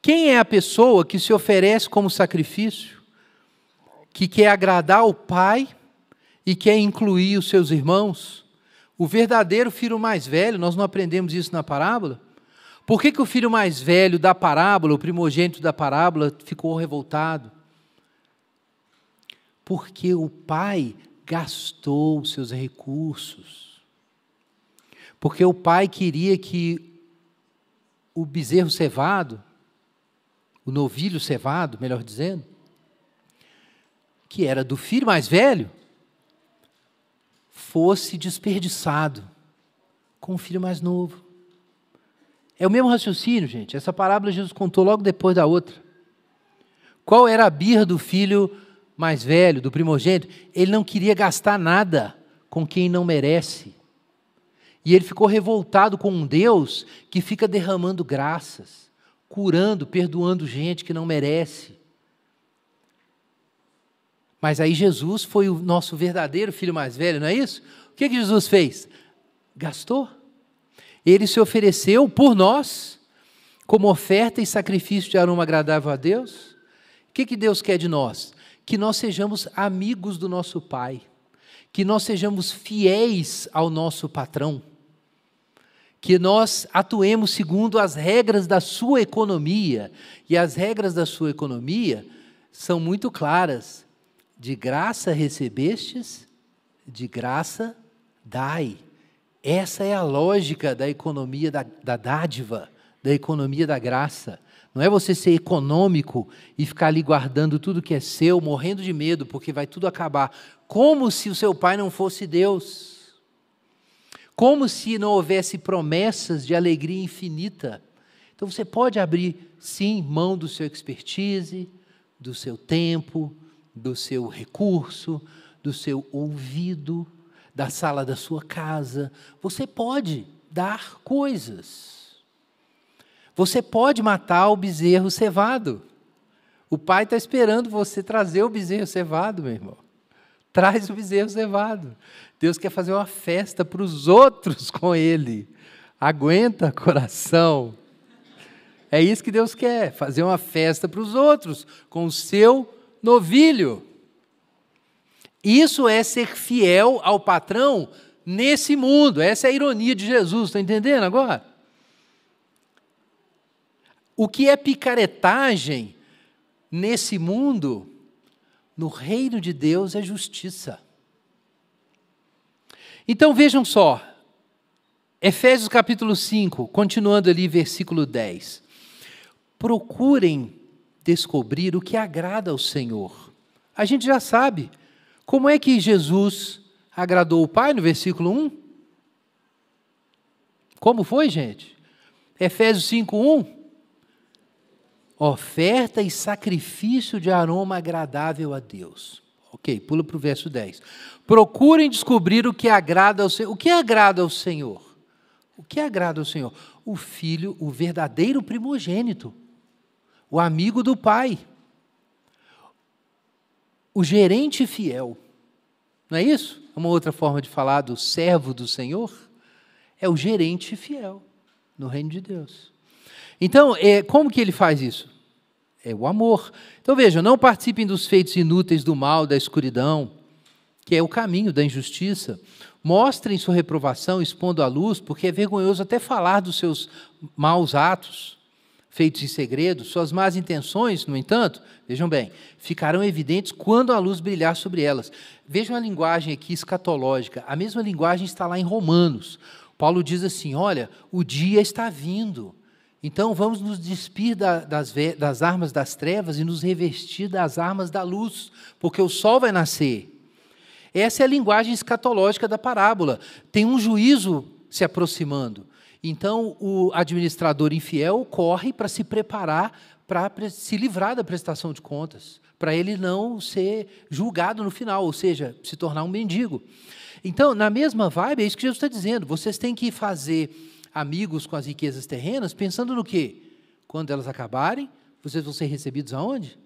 Quem é a pessoa que se oferece como sacrifício, que quer agradar o Pai e quer incluir os seus irmãos? O verdadeiro filho mais velho, nós não aprendemos isso na parábola? Por que, que o filho mais velho da parábola, o primogênito da parábola, ficou revoltado? Porque o pai gastou os seus recursos. Porque o pai queria que o bezerro cevado, o novilho cevado, melhor dizendo, que era do filho mais velho, fosse desperdiçado com o filho mais novo. É o mesmo raciocínio, gente. Essa parábola Jesus contou logo depois da outra. Qual era a birra do filho mais velho, do primogênito, ele não queria gastar nada com quem não merece. E ele ficou revoltado com um Deus que fica derramando graças, curando, perdoando gente que não merece. Mas aí Jesus foi o nosso verdadeiro filho mais velho, não é isso? O que, que Jesus fez? Gastou. Ele se ofereceu por nós, como oferta e sacrifício de aroma agradável a Deus. O que, que Deus quer de nós? Que nós sejamos amigos do nosso Pai, que nós sejamos fiéis ao nosso patrão, que nós atuemos segundo as regras da sua economia, e as regras da sua economia são muito claras: de graça recebestes, de graça dai. Essa é a lógica da economia da, da dádiva, da economia da graça. Não é você ser econômico e ficar ali guardando tudo que é seu, morrendo de medo, porque vai tudo acabar. Como se o seu pai não fosse Deus. Como se não houvesse promessas de alegria infinita. Então você pode abrir, sim, mão do seu expertise, do seu tempo, do seu recurso, do seu ouvido, da sala da sua casa. Você pode dar coisas. Você pode matar o bezerro cevado. O pai está esperando você trazer o bezerro cevado, meu irmão. Traz o bezerro cevado. Deus quer fazer uma festa para os outros com ele. Aguenta, coração. É isso que Deus quer, fazer uma festa para os outros com o seu novilho. Isso é ser fiel ao patrão nesse mundo. Essa é a ironia de Jesus, está entendendo agora? O que é picaretagem nesse mundo, no reino de Deus é justiça. Então vejam só, Efésios capítulo 5, continuando ali, versículo 10. Procurem descobrir o que agrada ao Senhor. A gente já sabe. Como é que Jesus agradou o Pai no versículo 1? Como foi, gente? Efésios 5, 1 oferta e sacrifício de aroma agradável a Deus. Ok, pula para o verso 10. Procurem descobrir o que agrada ao Senhor. O que agrada ao Senhor? O que agrada ao Senhor? O filho, o verdadeiro primogênito, o amigo do pai, o gerente fiel. Não é isso? Uma outra forma de falar do servo do Senhor é o gerente fiel no reino de Deus. Então, é, como que ele faz isso? É o amor. Então vejam, não participem dos feitos inúteis do mal, da escuridão, que é o caminho da injustiça. Mostrem sua reprovação expondo à luz, porque é vergonhoso até falar dos seus maus atos feitos em segredo. Suas más intenções, no entanto, vejam bem, ficarão evidentes quando a luz brilhar sobre elas. Vejam a linguagem aqui escatológica. A mesma linguagem está lá em Romanos. Paulo diz assim: olha, o dia está vindo. Então vamos nos despir da, das, das armas das trevas e nos revestir das armas da luz, porque o sol vai nascer. Essa é a linguagem escatológica da parábola. Tem um juízo se aproximando. Então o administrador infiel corre para se preparar para se livrar da prestação de contas, para ele não ser julgado no final, ou seja, se tornar um mendigo. Então, na mesma vibe, é isso que Jesus está dizendo. Vocês têm que fazer amigos com as riquezas terrenas, pensando no quê? Quando elas acabarem, vocês vão ser recebidos aonde?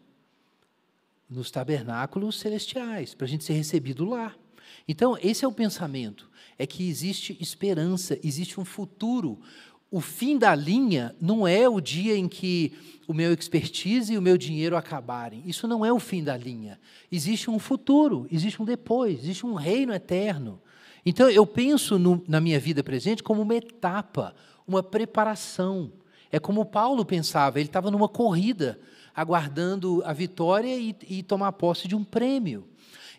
Nos tabernáculos celestiais, para a gente ser recebido lá. Então, esse é o pensamento: é que existe esperança, existe um futuro. O fim da linha não é o dia em que o meu expertise e o meu dinheiro acabarem. Isso não é o fim da linha. Existe um futuro, existe um depois, existe um reino eterno. Então, eu penso no, na minha vida presente como uma etapa, uma preparação. É como Paulo pensava, ele estava numa corrida, aguardando a vitória e, e tomar posse de um prêmio.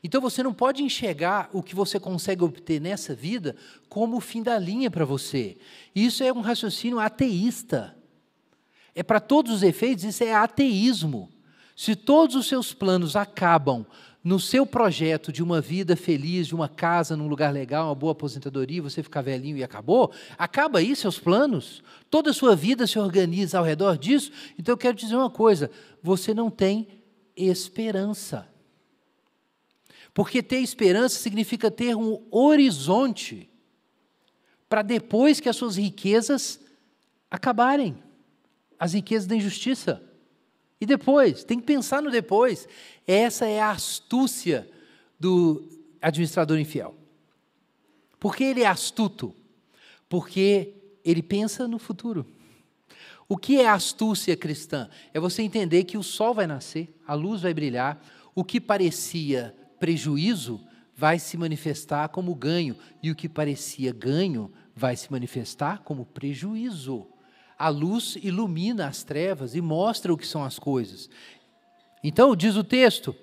Então você não pode enxergar o que você consegue obter nessa vida como o fim da linha para você. Isso é um raciocínio ateísta. É para todos os efeitos, isso é ateísmo. Se todos os seus planos acabam no seu projeto de uma vida feliz, de uma casa num lugar legal, uma boa aposentadoria, você ficar velhinho e acabou, acaba aí seus planos. Toda a sua vida se organiza ao redor disso. Então eu quero dizer uma coisa: você não tem esperança. Porque ter esperança significa ter um horizonte para depois que as suas riquezas acabarem as riquezas da injustiça. E depois, tem que pensar no depois. Essa é a astúcia do administrador infiel. Por que ele é astuto? Porque ele pensa no futuro. O que é astúcia cristã? É você entender que o sol vai nascer, a luz vai brilhar, o que parecia prejuízo vai se manifestar como ganho, e o que parecia ganho vai se manifestar como prejuízo a luz ilumina as trevas e mostra o que são as coisas. Então, diz o texto: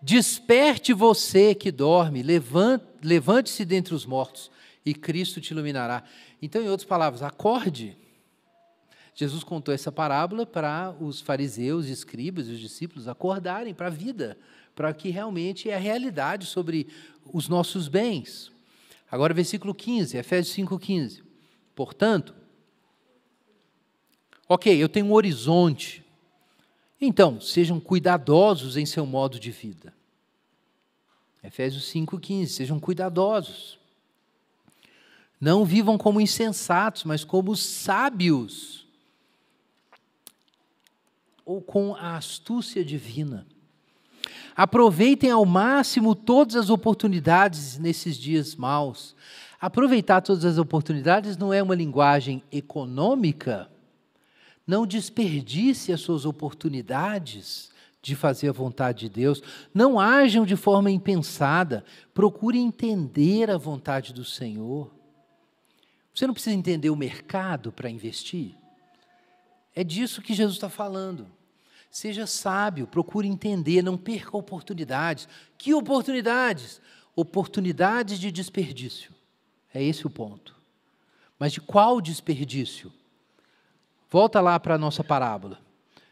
Desperte você que dorme, levante-se dentre os mortos, e Cristo te iluminará. Então, em outras palavras, acorde. Jesus contou essa parábola para os fariseus, escribas e os discípulos acordarem para a vida, para que realmente é a realidade sobre os nossos bens. Agora, versículo 15, Efésios 5,15. Portanto, Ok, eu tenho um horizonte. Então, sejam cuidadosos em seu modo de vida. Efésios 5,15, sejam cuidadosos. Não vivam como insensatos, mas como sábios, ou com a astúcia divina. Aproveitem ao máximo todas as oportunidades nesses dias maus. Aproveitar todas as oportunidades não é uma linguagem econômica, não desperdice as suas oportunidades de fazer a vontade de Deus. Não ajam de forma impensada. Procure entender a vontade do Senhor. Você não precisa entender o mercado para investir. É disso que Jesus está falando. Seja sábio, procure entender, não perca oportunidades. Que oportunidades? Oportunidades de desperdício. É esse o ponto. Mas de qual desperdício? Volta lá para a nossa parábola.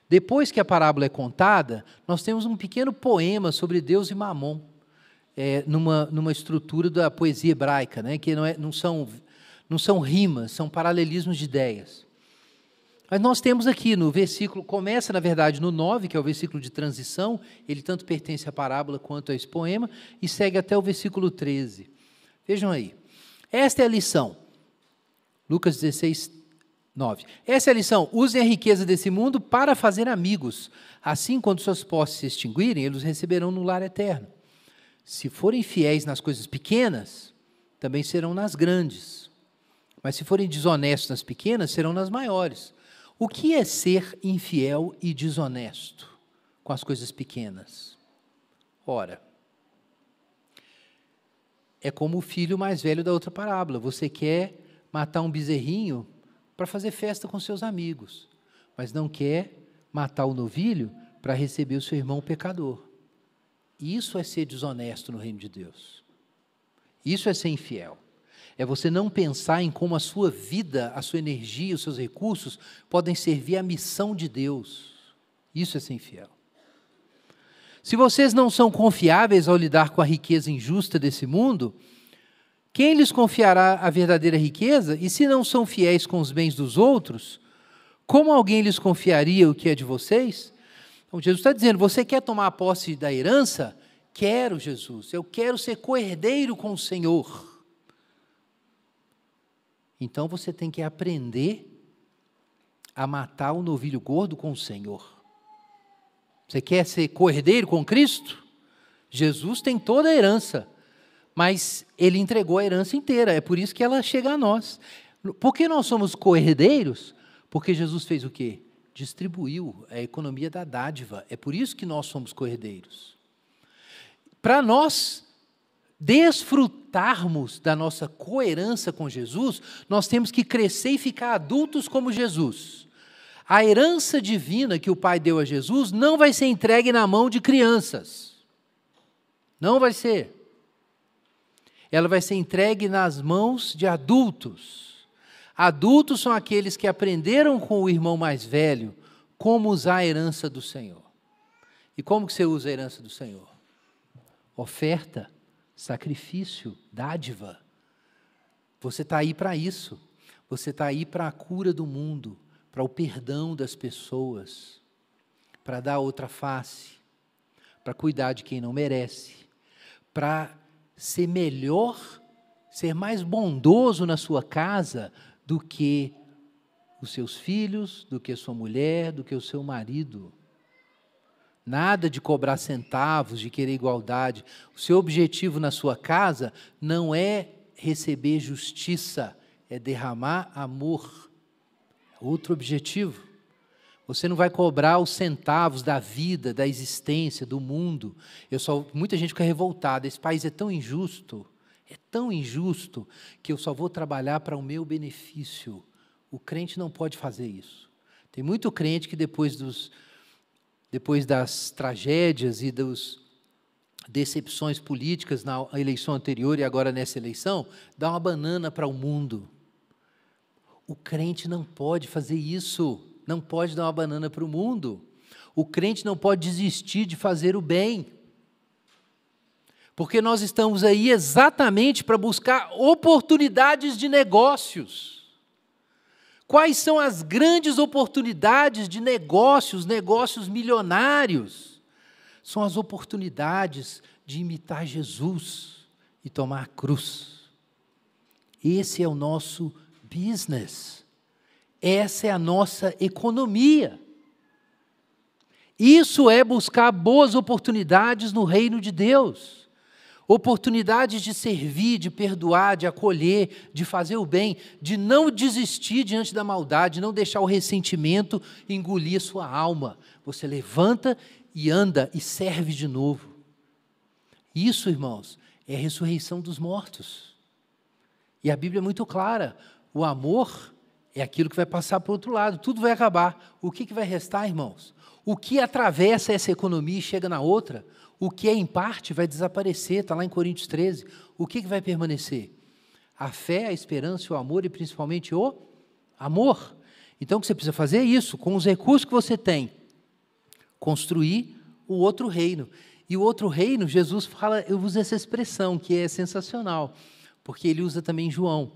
Depois que a parábola é contada, nós temos um pequeno poema sobre Deus e Mamon, é, numa, numa estrutura da poesia hebraica, né, que não, é, não, são, não são rimas, são paralelismos de ideias. Mas nós temos aqui no versículo, começa na verdade no 9, que é o versículo de transição, ele tanto pertence à parábola quanto a esse poema, e segue até o versículo 13. Vejam aí. Esta é a lição. Lucas 16, 9. Essa é a lição. Usem a riqueza desse mundo para fazer amigos. Assim, quando suas posses se extinguirem, eles receberão no lar eterno. Se forem fiéis nas coisas pequenas, também serão nas grandes. Mas se forem desonestos nas pequenas, serão nas maiores. O que é ser infiel e desonesto com as coisas pequenas? Ora, é como o filho mais velho da outra parábola. Você quer matar um bezerrinho para fazer festa com seus amigos, mas não quer matar o novilho para receber o seu irmão pecador. Isso é ser desonesto no reino de Deus. Isso é ser infiel. É você não pensar em como a sua vida, a sua energia, os seus recursos podem servir à missão de Deus. Isso é ser infiel. Se vocês não são confiáveis ao lidar com a riqueza injusta desse mundo, quem lhes confiará a verdadeira riqueza? E se não são fiéis com os bens dos outros, como alguém lhes confiaria o que é de vocês? Então, Jesus está dizendo: você quer tomar posse da herança? Quero, Jesus, eu quero ser coerdeiro com o Senhor. Então você tem que aprender a matar o novilho gordo com o Senhor. Você quer ser coerdeiro com Cristo? Jesus tem toda a herança mas ele entregou a herança inteira, é por isso que ela chega a nós. Por que nós somos coerdeiros? Porque Jesus fez o quê? Distribuiu a economia da dádiva. É por isso que nós somos coerdeiros. Para nós desfrutarmos da nossa coerência com Jesus, nós temos que crescer e ficar adultos como Jesus. A herança divina que o Pai deu a Jesus não vai ser entregue na mão de crianças. Não vai ser ela vai ser entregue nas mãos de adultos. Adultos são aqueles que aprenderam com o irmão mais velho como usar a herança do Senhor. E como que você usa a herança do Senhor? Oferta, sacrifício, dádiva. Você está aí para isso. Você está aí para a cura do mundo, para o perdão das pessoas, para dar outra face, para cuidar de quem não merece, para ser melhor, ser mais bondoso na sua casa do que os seus filhos, do que a sua mulher, do que o seu marido. Nada de cobrar centavos, de querer igualdade. O seu objetivo na sua casa não é receber justiça, é derramar amor. Outro objetivo. Você não vai cobrar os centavos da vida, da existência, do mundo. Eu só muita gente fica revoltada. Esse país é tão injusto, é tão injusto que eu só vou trabalhar para o meu benefício. O crente não pode fazer isso. Tem muito crente que depois dos depois das tragédias e das decepções políticas na eleição anterior e agora nessa eleição, dá uma banana para o mundo. O crente não pode fazer isso não pode dar uma banana para o mundo. O crente não pode desistir de fazer o bem. Porque nós estamos aí exatamente para buscar oportunidades de negócios. Quais são as grandes oportunidades de negócios, negócios milionários? São as oportunidades de imitar Jesus e tomar a cruz. Esse é o nosso business. Essa é a nossa economia. Isso é buscar boas oportunidades no reino de Deus. Oportunidades de servir, de perdoar, de acolher, de fazer o bem, de não desistir diante da maldade, não deixar o ressentimento engolir sua alma. Você levanta e anda e serve de novo. Isso, irmãos, é a ressurreição dos mortos. E a Bíblia é muito clara: o amor é aquilo que vai passar para o outro lado, tudo vai acabar. O que, que vai restar, irmãos? O que atravessa essa economia e chega na outra, o que é em parte vai desaparecer, está lá em Coríntios 13. O que, que vai permanecer? A fé, a esperança, o amor e principalmente o amor. Então o que você precisa fazer é isso, com os recursos que você tem, construir o outro reino. E o outro reino, Jesus fala, eu uso essa expressão que é sensacional, porque ele usa também João.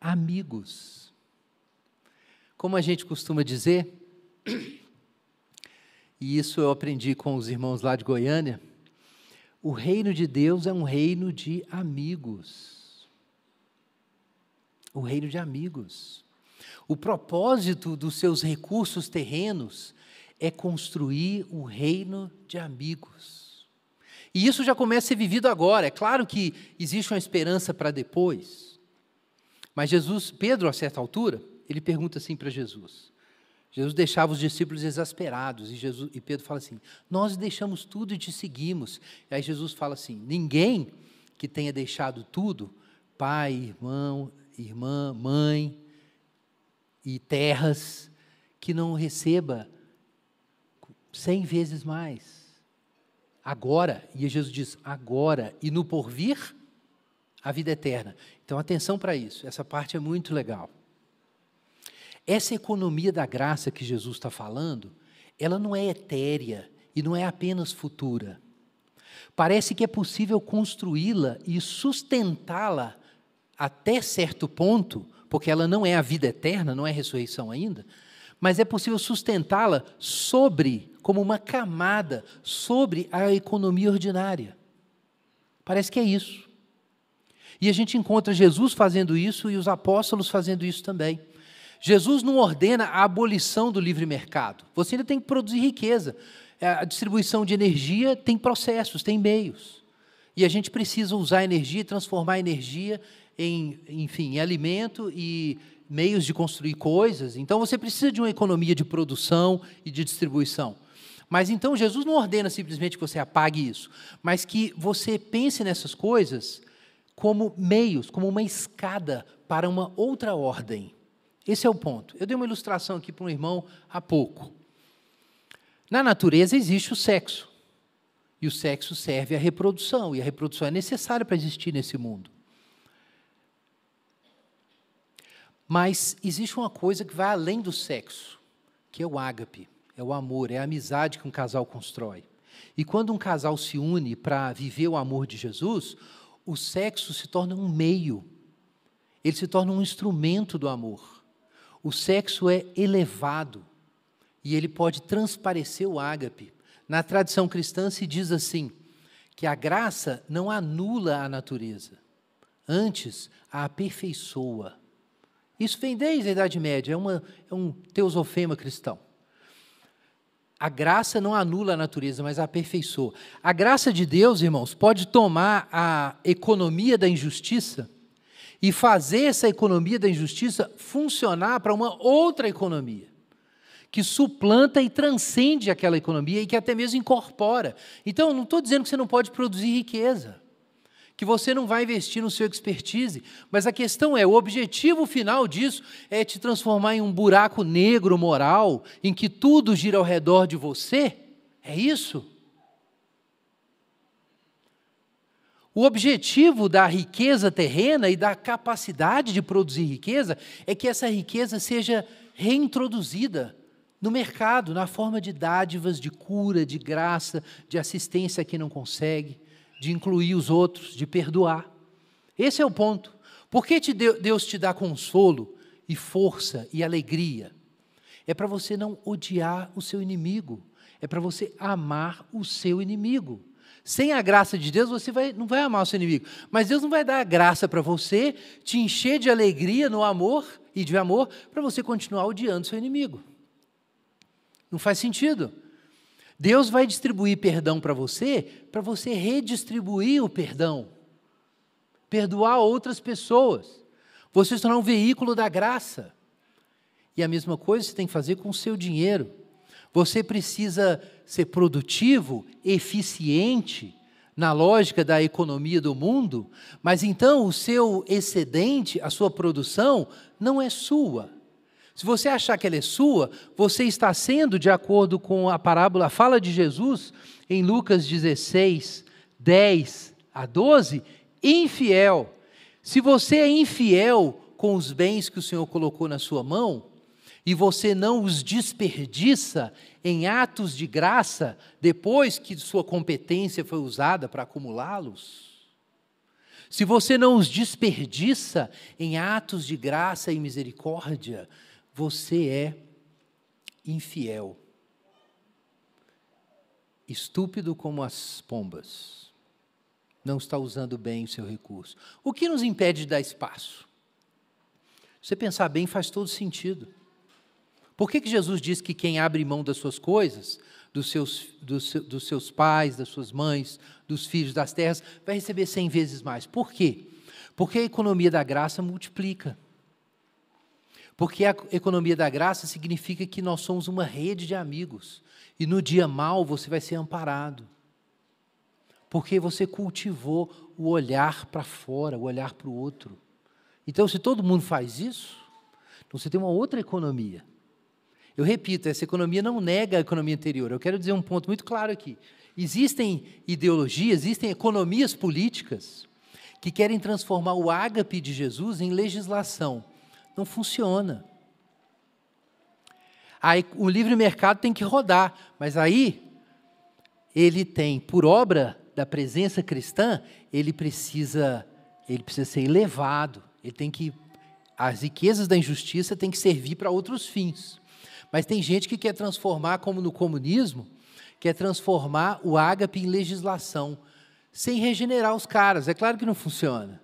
Amigos. Como a gente costuma dizer, e isso eu aprendi com os irmãos lá de Goiânia, o reino de Deus é um reino de amigos. O reino de amigos. O propósito dos seus recursos terrenos é construir um reino de amigos. E isso já começa a ser vivido agora. É claro que existe uma esperança para depois. Mas Jesus, Pedro, a certa altura, ele pergunta assim para Jesus. Jesus deixava os discípulos exasperados e, Jesus, e Pedro fala assim: Nós deixamos tudo e te seguimos. E aí Jesus fala assim: Ninguém que tenha deixado tudo, pai, irmão, irmã, mãe e terras, que não receba cem vezes mais. Agora, e Jesus diz: agora e no porvir, a vida eterna. Então, atenção para isso, essa parte é muito legal. Essa economia da graça que Jesus está falando, ela não é etérea e não é apenas futura. Parece que é possível construí-la e sustentá-la até certo ponto, porque ela não é a vida eterna, não é a ressurreição ainda, mas é possível sustentá-la sobre, como uma camada, sobre a economia ordinária. Parece que é isso. E a gente encontra Jesus fazendo isso e os apóstolos fazendo isso também. Jesus não ordena a abolição do livre mercado. Você ainda tem que produzir riqueza. A distribuição de energia tem processos, tem meios. E a gente precisa usar energia transformar energia em, enfim, em alimento e meios de construir coisas. Então você precisa de uma economia de produção e de distribuição. Mas então Jesus não ordena simplesmente que você apague isso, mas que você pense nessas coisas como meios, como uma escada para uma outra ordem. Esse é o ponto. Eu dei uma ilustração aqui para um irmão há pouco. Na natureza existe o sexo. E o sexo serve à reprodução, e a reprodução é necessária para existir nesse mundo. Mas existe uma coisa que vai além do sexo, que é o ágape, é o amor, é a amizade que um casal constrói. E quando um casal se une para viver o amor de Jesus, o sexo se torna um meio, ele se torna um instrumento do amor. O sexo é elevado e ele pode transparecer o ágape. Na tradição cristã se diz assim: que a graça não anula a natureza, antes a aperfeiçoa. Isso vem desde a Idade Média, é, uma, é um teosofema cristão. A graça não anula a natureza, mas a aperfeiçoa. A graça de Deus, irmãos, pode tomar a economia da injustiça e fazer essa economia da injustiça funcionar para uma outra economia, que suplanta e transcende aquela economia e que até mesmo incorpora. Então, não estou dizendo que você não pode produzir riqueza que você não vai investir no seu expertise, mas a questão é: o objetivo final disso é te transformar em um buraco negro moral, em que tudo gira ao redor de você? É isso? O objetivo da riqueza terrena e da capacidade de produzir riqueza é que essa riqueza seja reintroduzida no mercado, na forma de dádivas, de cura, de graça, de assistência a quem não consegue de incluir os outros, de perdoar. Esse é o ponto. Por que te Deus te dá consolo e força e alegria? É para você não odiar o seu inimigo, é para você amar o seu inimigo. Sem a graça de Deus, você vai, não vai amar o seu inimigo. Mas Deus não vai dar a graça para você, te encher de alegria no amor e de amor, para você continuar odiando seu inimigo. Não faz sentido. Deus vai distribuir perdão para você, para você redistribuir o perdão, perdoar outras pessoas, você se tornar um veículo da graça. E a mesma coisa você tem que fazer com o seu dinheiro. Você precisa ser produtivo, eficiente, na lógica da economia do mundo, mas então o seu excedente, a sua produção, não é sua, se você achar que ela é sua, você está sendo, de acordo com a parábola, a fala de Jesus, em Lucas 16, 10 a 12, infiel. Se você é infiel com os bens que o Senhor colocou na sua mão, e você não os desperdiça em atos de graça depois que sua competência foi usada para acumulá-los, se você não os desperdiça em atos de graça e misericórdia, você é infiel, estúpido como as pombas, não está usando bem o seu recurso. O que nos impede de dar espaço? Você pensar bem faz todo sentido. Por que, que Jesus diz que quem abre mão das suas coisas, dos seus, dos, dos seus pais, das suas mães, dos filhos, das terras, vai receber cem vezes mais? Por quê? Porque a economia da graça multiplica. Porque a economia da graça significa que nós somos uma rede de amigos. E no dia mal você vai ser amparado. Porque você cultivou o olhar para fora, o olhar para o outro. Então, se todo mundo faz isso, então você tem uma outra economia. Eu repito, essa economia não nega a economia anterior. Eu quero dizer um ponto muito claro aqui. Existem ideologias, existem economias políticas que querem transformar o ágape de Jesus em legislação. Não funciona. Aí o livre mercado tem que rodar, mas aí ele tem, por obra da presença cristã, ele precisa, ele precisa ser elevado. Ele tem que as riquezas da injustiça têm que servir para outros fins. Mas tem gente que quer transformar, como no comunismo, quer transformar o ágape em legislação, sem regenerar os caras. É claro que não funciona.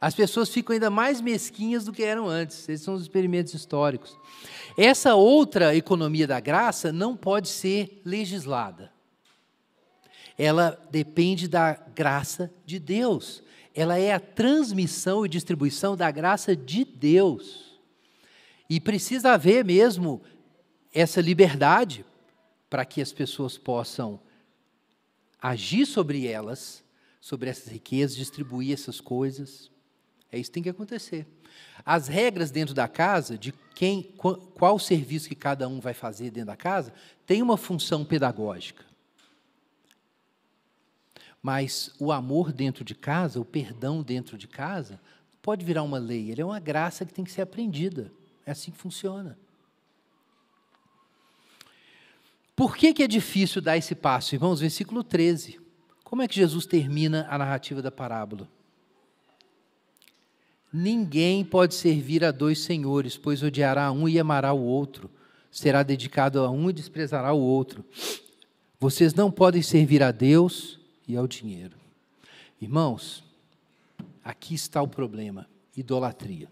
As pessoas ficam ainda mais mesquinhas do que eram antes. Esses são os experimentos históricos. Essa outra economia da graça não pode ser legislada. Ela depende da graça de Deus. Ela é a transmissão e distribuição da graça de Deus. E precisa haver mesmo essa liberdade para que as pessoas possam agir sobre elas, sobre essas riquezas, distribuir essas coisas. É isso que tem que acontecer. As regras dentro da casa, de quem, qual serviço que cada um vai fazer dentro da casa, tem uma função pedagógica. Mas o amor dentro de casa, o perdão dentro de casa, pode virar uma lei, ele é uma graça que tem que ser aprendida. É assim que funciona. Por que, que é difícil dar esse passo, irmãos? Versículo 13. Como é que Jesus termina a narrativa da parábola? Ninguém pode servir a dois senhores, pois odiará um e amará o outro, será dedicado a um e desprezará o outro. Vocês não podem servir a Deus e ao dinheiro. Irmãos, aqui está o problema: idolatria.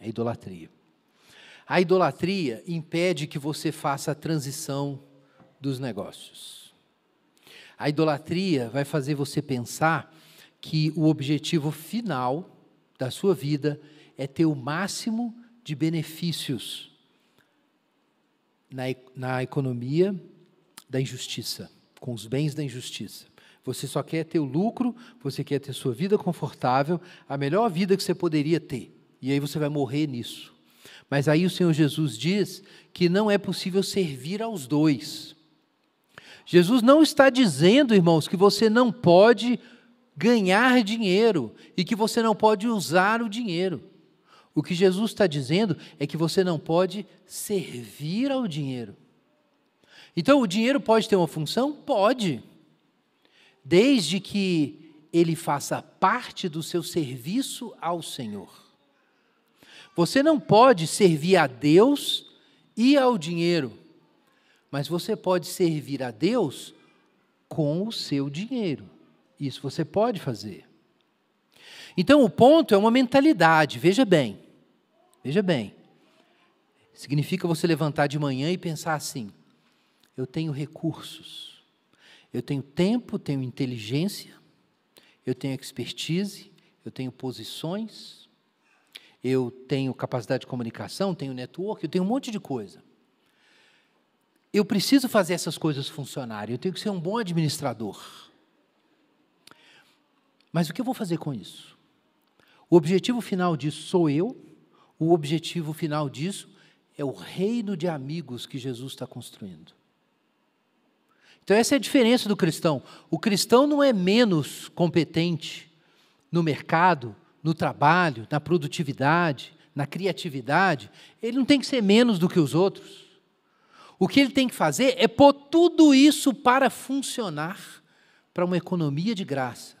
É idolatria. A idolatria impede que você faça a transição dos negócios. A idolatria vai fazer você pensar que o objetivo final da sua vida é ter o máximo de benefícios na, na economia da injustiça, com os bens da injustiça. Você só quer ter o lucro, você quer ter sua vida confortável, a melhor vida que você poderia ter. E aí você vai morrer nisso. Mas aí o Senhor Jesus diz que não é possível servir aos dois. Jesus não está dizendo, irmãos, que você não pode ganhar dinheiro e que você não pode usar o dinheiro. O que Jesus está dizendo é que você não pode servir ao dinheiro. Então, o dinheiro pode ter uma função? Pode. Desde que ele faça parte do seu serviço ao Senhor. Você não pode servir a Deus e ao dinheiro, mas você pode servir a Deus com o seu dinheiro. Isso você pode fazer. Então, o ponto é uma mentalidade, veja bem. Veja bem. Significa você levantar de manhã e pensar assim: eu tenho recursos, eu tenho tempo, tenho inteligência, eu tenho expertise, eu tenho posições, eu tenho capacidade de comunicação, tenho network, eu tenho um monte de coisa. Eu preciso fazer essas coisas funcionarem, eu tenho que ser um bom administrador. Mas o que eu vou fazer com isso? O objetivo final disso sou eu, o objetivo final disso é o reino de amigos que Jesus está construindo. Então, essa é a diferença do cristão. O cristão não é menos competente no mercado, no trabalho, na produtividade, na criatividade. Ele não tem que ser menos do que os outros. O que ele tem que fazer é pôr tudo isso para funcionar para uma economia de graça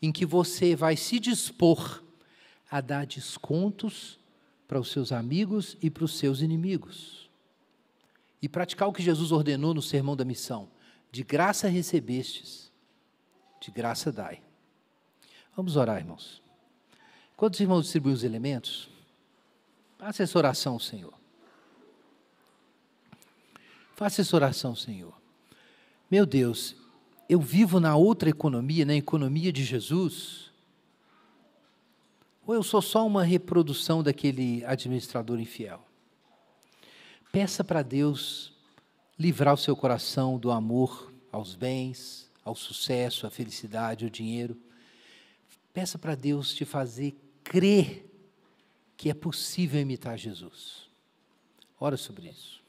em que você vai se dispor a dar descontos para os seus amigos e para os seus inimigos. E praticar o que Jesus ordenou no sermão da missão: de graça recebestes, de graça dai. Vamos orar, irmãos. Quando os irmãos distribuem os elementos, faça essa oração, Senhor. Faça essa oração, Senhor. Meu Deus, eu vivo na outra economia, na economia de Jesus? Ou eu sou só uma reprodução daquele administrador infiel? Peça para Deus livrar o seu coração do amor aos bens, ao sucesso, à felicidade, ao dinheiro. Peça para Deus te fazer crer que é possível imitar Jesus. Ora sobre isso.